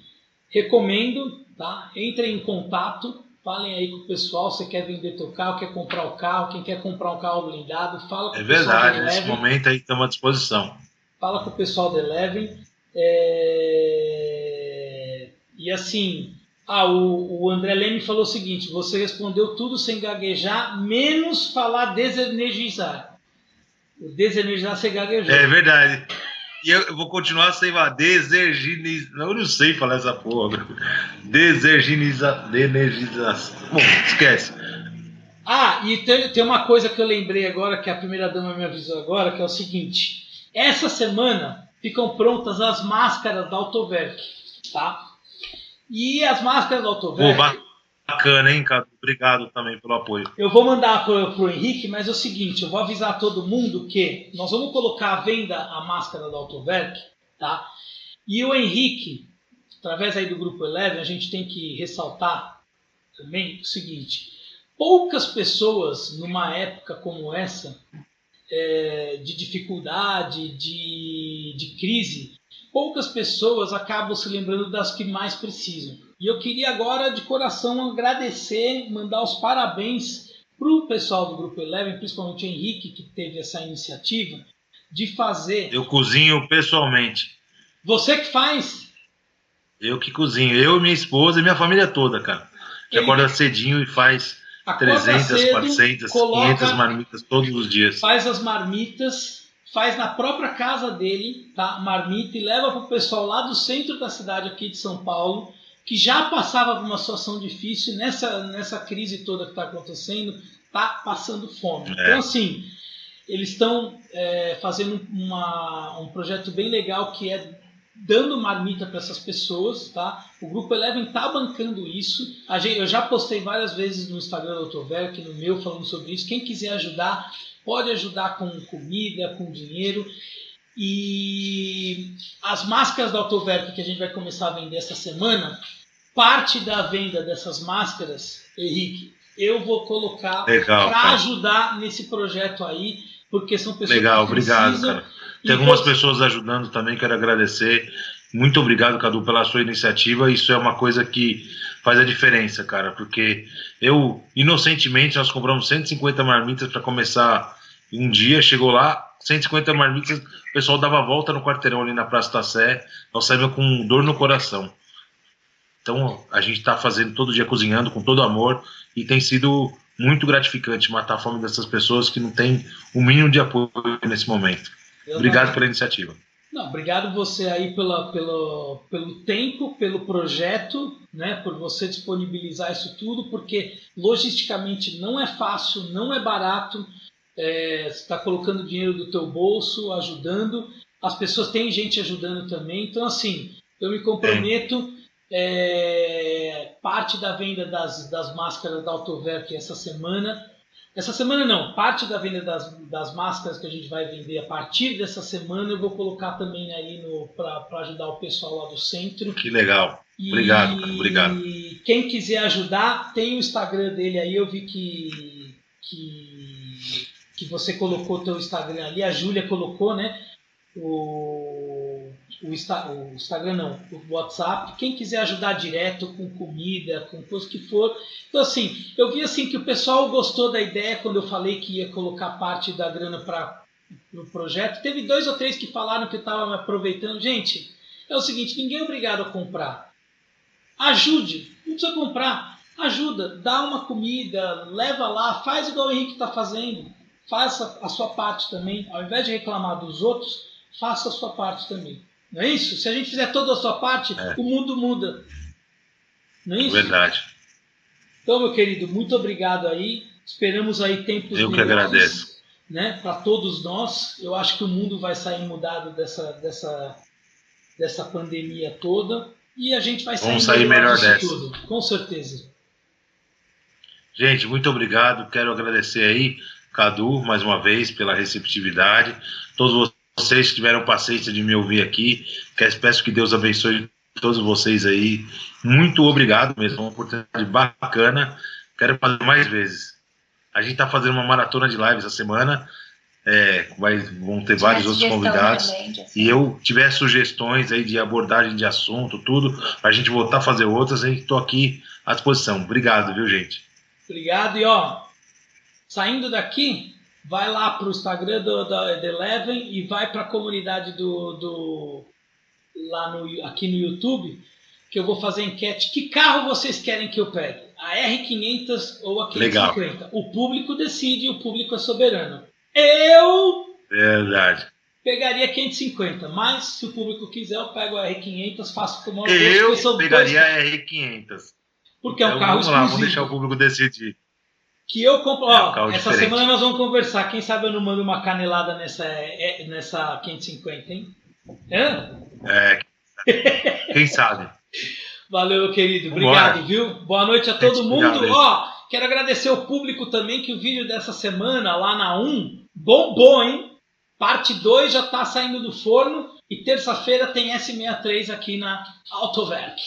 Speaker 1: recomendo, tá? Entrem em contato, falem aí com o pessoal. Você quer vender teu carro, quer comprar o carro, quem quer comprar um carro blindado, fala com
Speaker 2: É
Speaker 1: o pessoal da
Speaker 2: verdade, nesse momento aí estamos à disposição.
Speaker 1: Fala com o pessoal da Eleven. É, E assim, ah, o, o André Leme falou o seguinte: você respondeu tudo sem gaguejar, menos falar desenergizar. O desenergizar você gaguejou.
Speaker 2: É verdade. E eu, vou continuar sem falar deserginizar. Eu não sei falar essa porra. Desenergização. Bom, esquece.
Speaker 1: Ah, e tem, tem uma coisa que eu lembrei agora, que a primeira dama me avisou agora, que é o seguinte: essa semana ficam prontas as máscaras da Autoverk, tá? E as máscaras da Autoverk.
Speaker 2: Bacana, hein, cara? Obrigado também pelo apoio.
Speaker 1: Eu vou mandar pro, pro Henrique, mas é o seguinte, eu vou avisar todo mundo que nós vamos colocar à venda a máscara da Autoverk, tá? E o Henrique, através aí do grupo Eleven, a gente tem que ressaltar também o seguinte, poucas pessoas numa época como essa, é, de dificuldade, de, de crise, poucas pessoas acabam se lembrando das que mais precisam. E eu queria agora, de coração, agradecer, mandar os parabéns para o pessoal do Grupo Eleven, principalmente o Henrique, que teve essa iniciativa, de fazer.
Speaker 2: Eu cozinho pessoalmente.
Speaker 1: Você que faz!
Speaker 2: Eu que cozinho. Eu, minha esposa e minha família toda, cara. Que acorda cedinho e faz
Speaker 1: acorda
Speaker 2: 300,
Speaker 1: cedo,
Speaker 2: 400,
Speaker 1: coloca-
Speaker 2: 500 marmitas todos os dias.
Speaker 1: faz as marmitas, faz na própria casa dele, tá? Marmita e leva pro pessoal lá do centro da cidade aqui de São Paulo, que já passava por uma situação difícil nessa nessa crise toda que está acontecendo, tá passando fome.
Speaker 2: É.
Speaker 1: Então assim, eles estão é, fazendo uma, um projeto bem legal que é dando marmita para essas pessoas, tá? O grupo Eleven tá bancando isso. A gente, eu já postei várias vezes no Instagram do Autoverk, no meu, falando sobre isso. Quem quiser ajudar, pode ajudar com comida, com dinheiro. E as máscaras da Autoverk que a gente vai começar a vender essa semana, parte da venda dessas máscaras, Henrique, eu vou colocar para
Speaker 2: cara.
Speaker 1: ajudar nesse projeto aí, porque são pessoas
Speaker 2: Legal,
Speaker 1: que
Speaker 2: obrigado,
Speaker 1: precisam.
Speaker 2: cara.
Speaker 1: E
Speaker 2: Tem algumas
Speaker 1: você-
Speaker 2: pessoas ajudando também, quero agradecer. Muito obrigado, Cadu, pela sua iniciativa. Isso é uma coisa que faz a diferença, cara, porque eu, inocentemente, nós compramos 150 marmitas para começar um dia, chegou lá, 150 marmitas, o pessoal dava volta no quarteirão ali na Praça da Sé, nós saímos com dor no coração. Então, a gente está fazendo todo dia cozinhando com todo amor e tem sido muito gratificante matar a fome dessas pessoas que não têm o mínimo de apoio nesse momento.
Speaker 1: Eu
Speaker 2: Obrigado
Speaker 1: não-
Speaker 2: pela iniciativa.
Speaker 1: Não, obrigado você aí pela, pelo, pelo tempo, pelo projeto, né, por você disponibilizar isso tudo, porque logisticamente não é fácil, não é barato. É, você está colocando dinheiro do teu bolso, ajudando. As pessoas têm gente ajudando também. Então, assim, eu me comprometo. É, parte da venda das, das máscaras da Autoverk essa semana. Essa semana não, parte da venda das, das máscaras que a gente vai vender a partir dessa semana eu vou colocar também aí para ajudar o pessoal lá do centro.
Speaker 2: Que legal.
Speaker 1: E
Speaker 2: Obrigado, cara, obrigado.
Speaker 1: quem quiser ajudar, tem o Instagram dele aí, eu vi que, que, que você colocou o teu Instagram ali, a Júlia colocou, né? O, o, Insta, o Instagram não, o WhatsApp. Quem quiser ajudar direto com comida, com coisa que for. Então assim, eu vi assim que o pessoal gostou da ideia quando eu falei que ia colocar parte da grana para o pro projeto. Teve dois ou três que falaram que estavam aproveitando. Gente, é o seguinte, ninguém é obrigado a comprar. Ajude, não precisa comprar. Ajuda, dá uma comida, leva lá, faz igual o Henrique está fazendo. Faça a sua parte também. Ao invés de reclamar dos outros, faça a sua parte também. Não é isso? Se a gente fizer toda a sua parte,
Speaker 2: É.
Speaker 1: o mundo muda. Não é isso?
Speaker 2: Verdade.
Speaker 1: Então, meu querido, muito obrigado aí. Esperamos aí tempos
Speaker 2: Eu que
Speaker 1: melhores,
Speaker 2: agradeço.
Speaker 1: Né, para todos nós. Eu acho que o mundo vai sair mudado dessa, dessa, dessa pandemia toda. E a gente vai sair,
Speaker 2: Vamos sair melhor dessa.
Speaker 1: tudo, com certeza.
Speaker 2: Gente, muito obrigado. Quero agradecer aí. Cadu, mais uma vez, pela receptividade. Todos vocês que tiveram paciência de me ouvir aqui. Peço que Deus abençoe todos vocês aí. Muito obrigado mesmo, uma oportunidade bacana. Quero fazer mais vezes. A gente está fazendo uma maratona de lives essa semana. É, vai, vão ter vários outros convidados. Também, e eu tiver sugestões aí de abordagem de assunto, tudo, para a gente voltar a fazer outras, a gente estou aqui à disposição. Obrigado, viu, gente?
Speaker 1: Obrigado. E ó, saindo daqui, vai lá para o Instagram do, da Eleven e vai para a comunidade do, do lá no, aqui no YouTube, que eu vou fazer enquete. Que carro vocês querem que eu pegue? A R500 ou a 550? Legal. O público decide, o público é soberano. Eu
Speaker 2: Verdade.
Speaker 1: pegaria 550, mas se o público quiser, eu pego a R500, faço como
Speaker 2: Eu pegaria a R500.
Speaker 1: Porque é um então, carro vamos exclusivo.
Speaker 2: lá, vamos deixar o público decidir.
Speaker 1: Que eu compro. É um essa diferente. semana nós vamos conversar. Quem sabe eu não mando uma canelada nessa, é, nessa 550, hein?
Speaker 2: Hã? É. Quem sabe?
Speaker 1: Valeu, querido. Obrigado, viu? Boa noite a todo mundo. Ó, quero agradecer o público também que o vídeo dessa semana lá na 1 bombou, hein? Parte 2 já tá saindo do forno e terça-feira tem S63 aqui na Autoverk.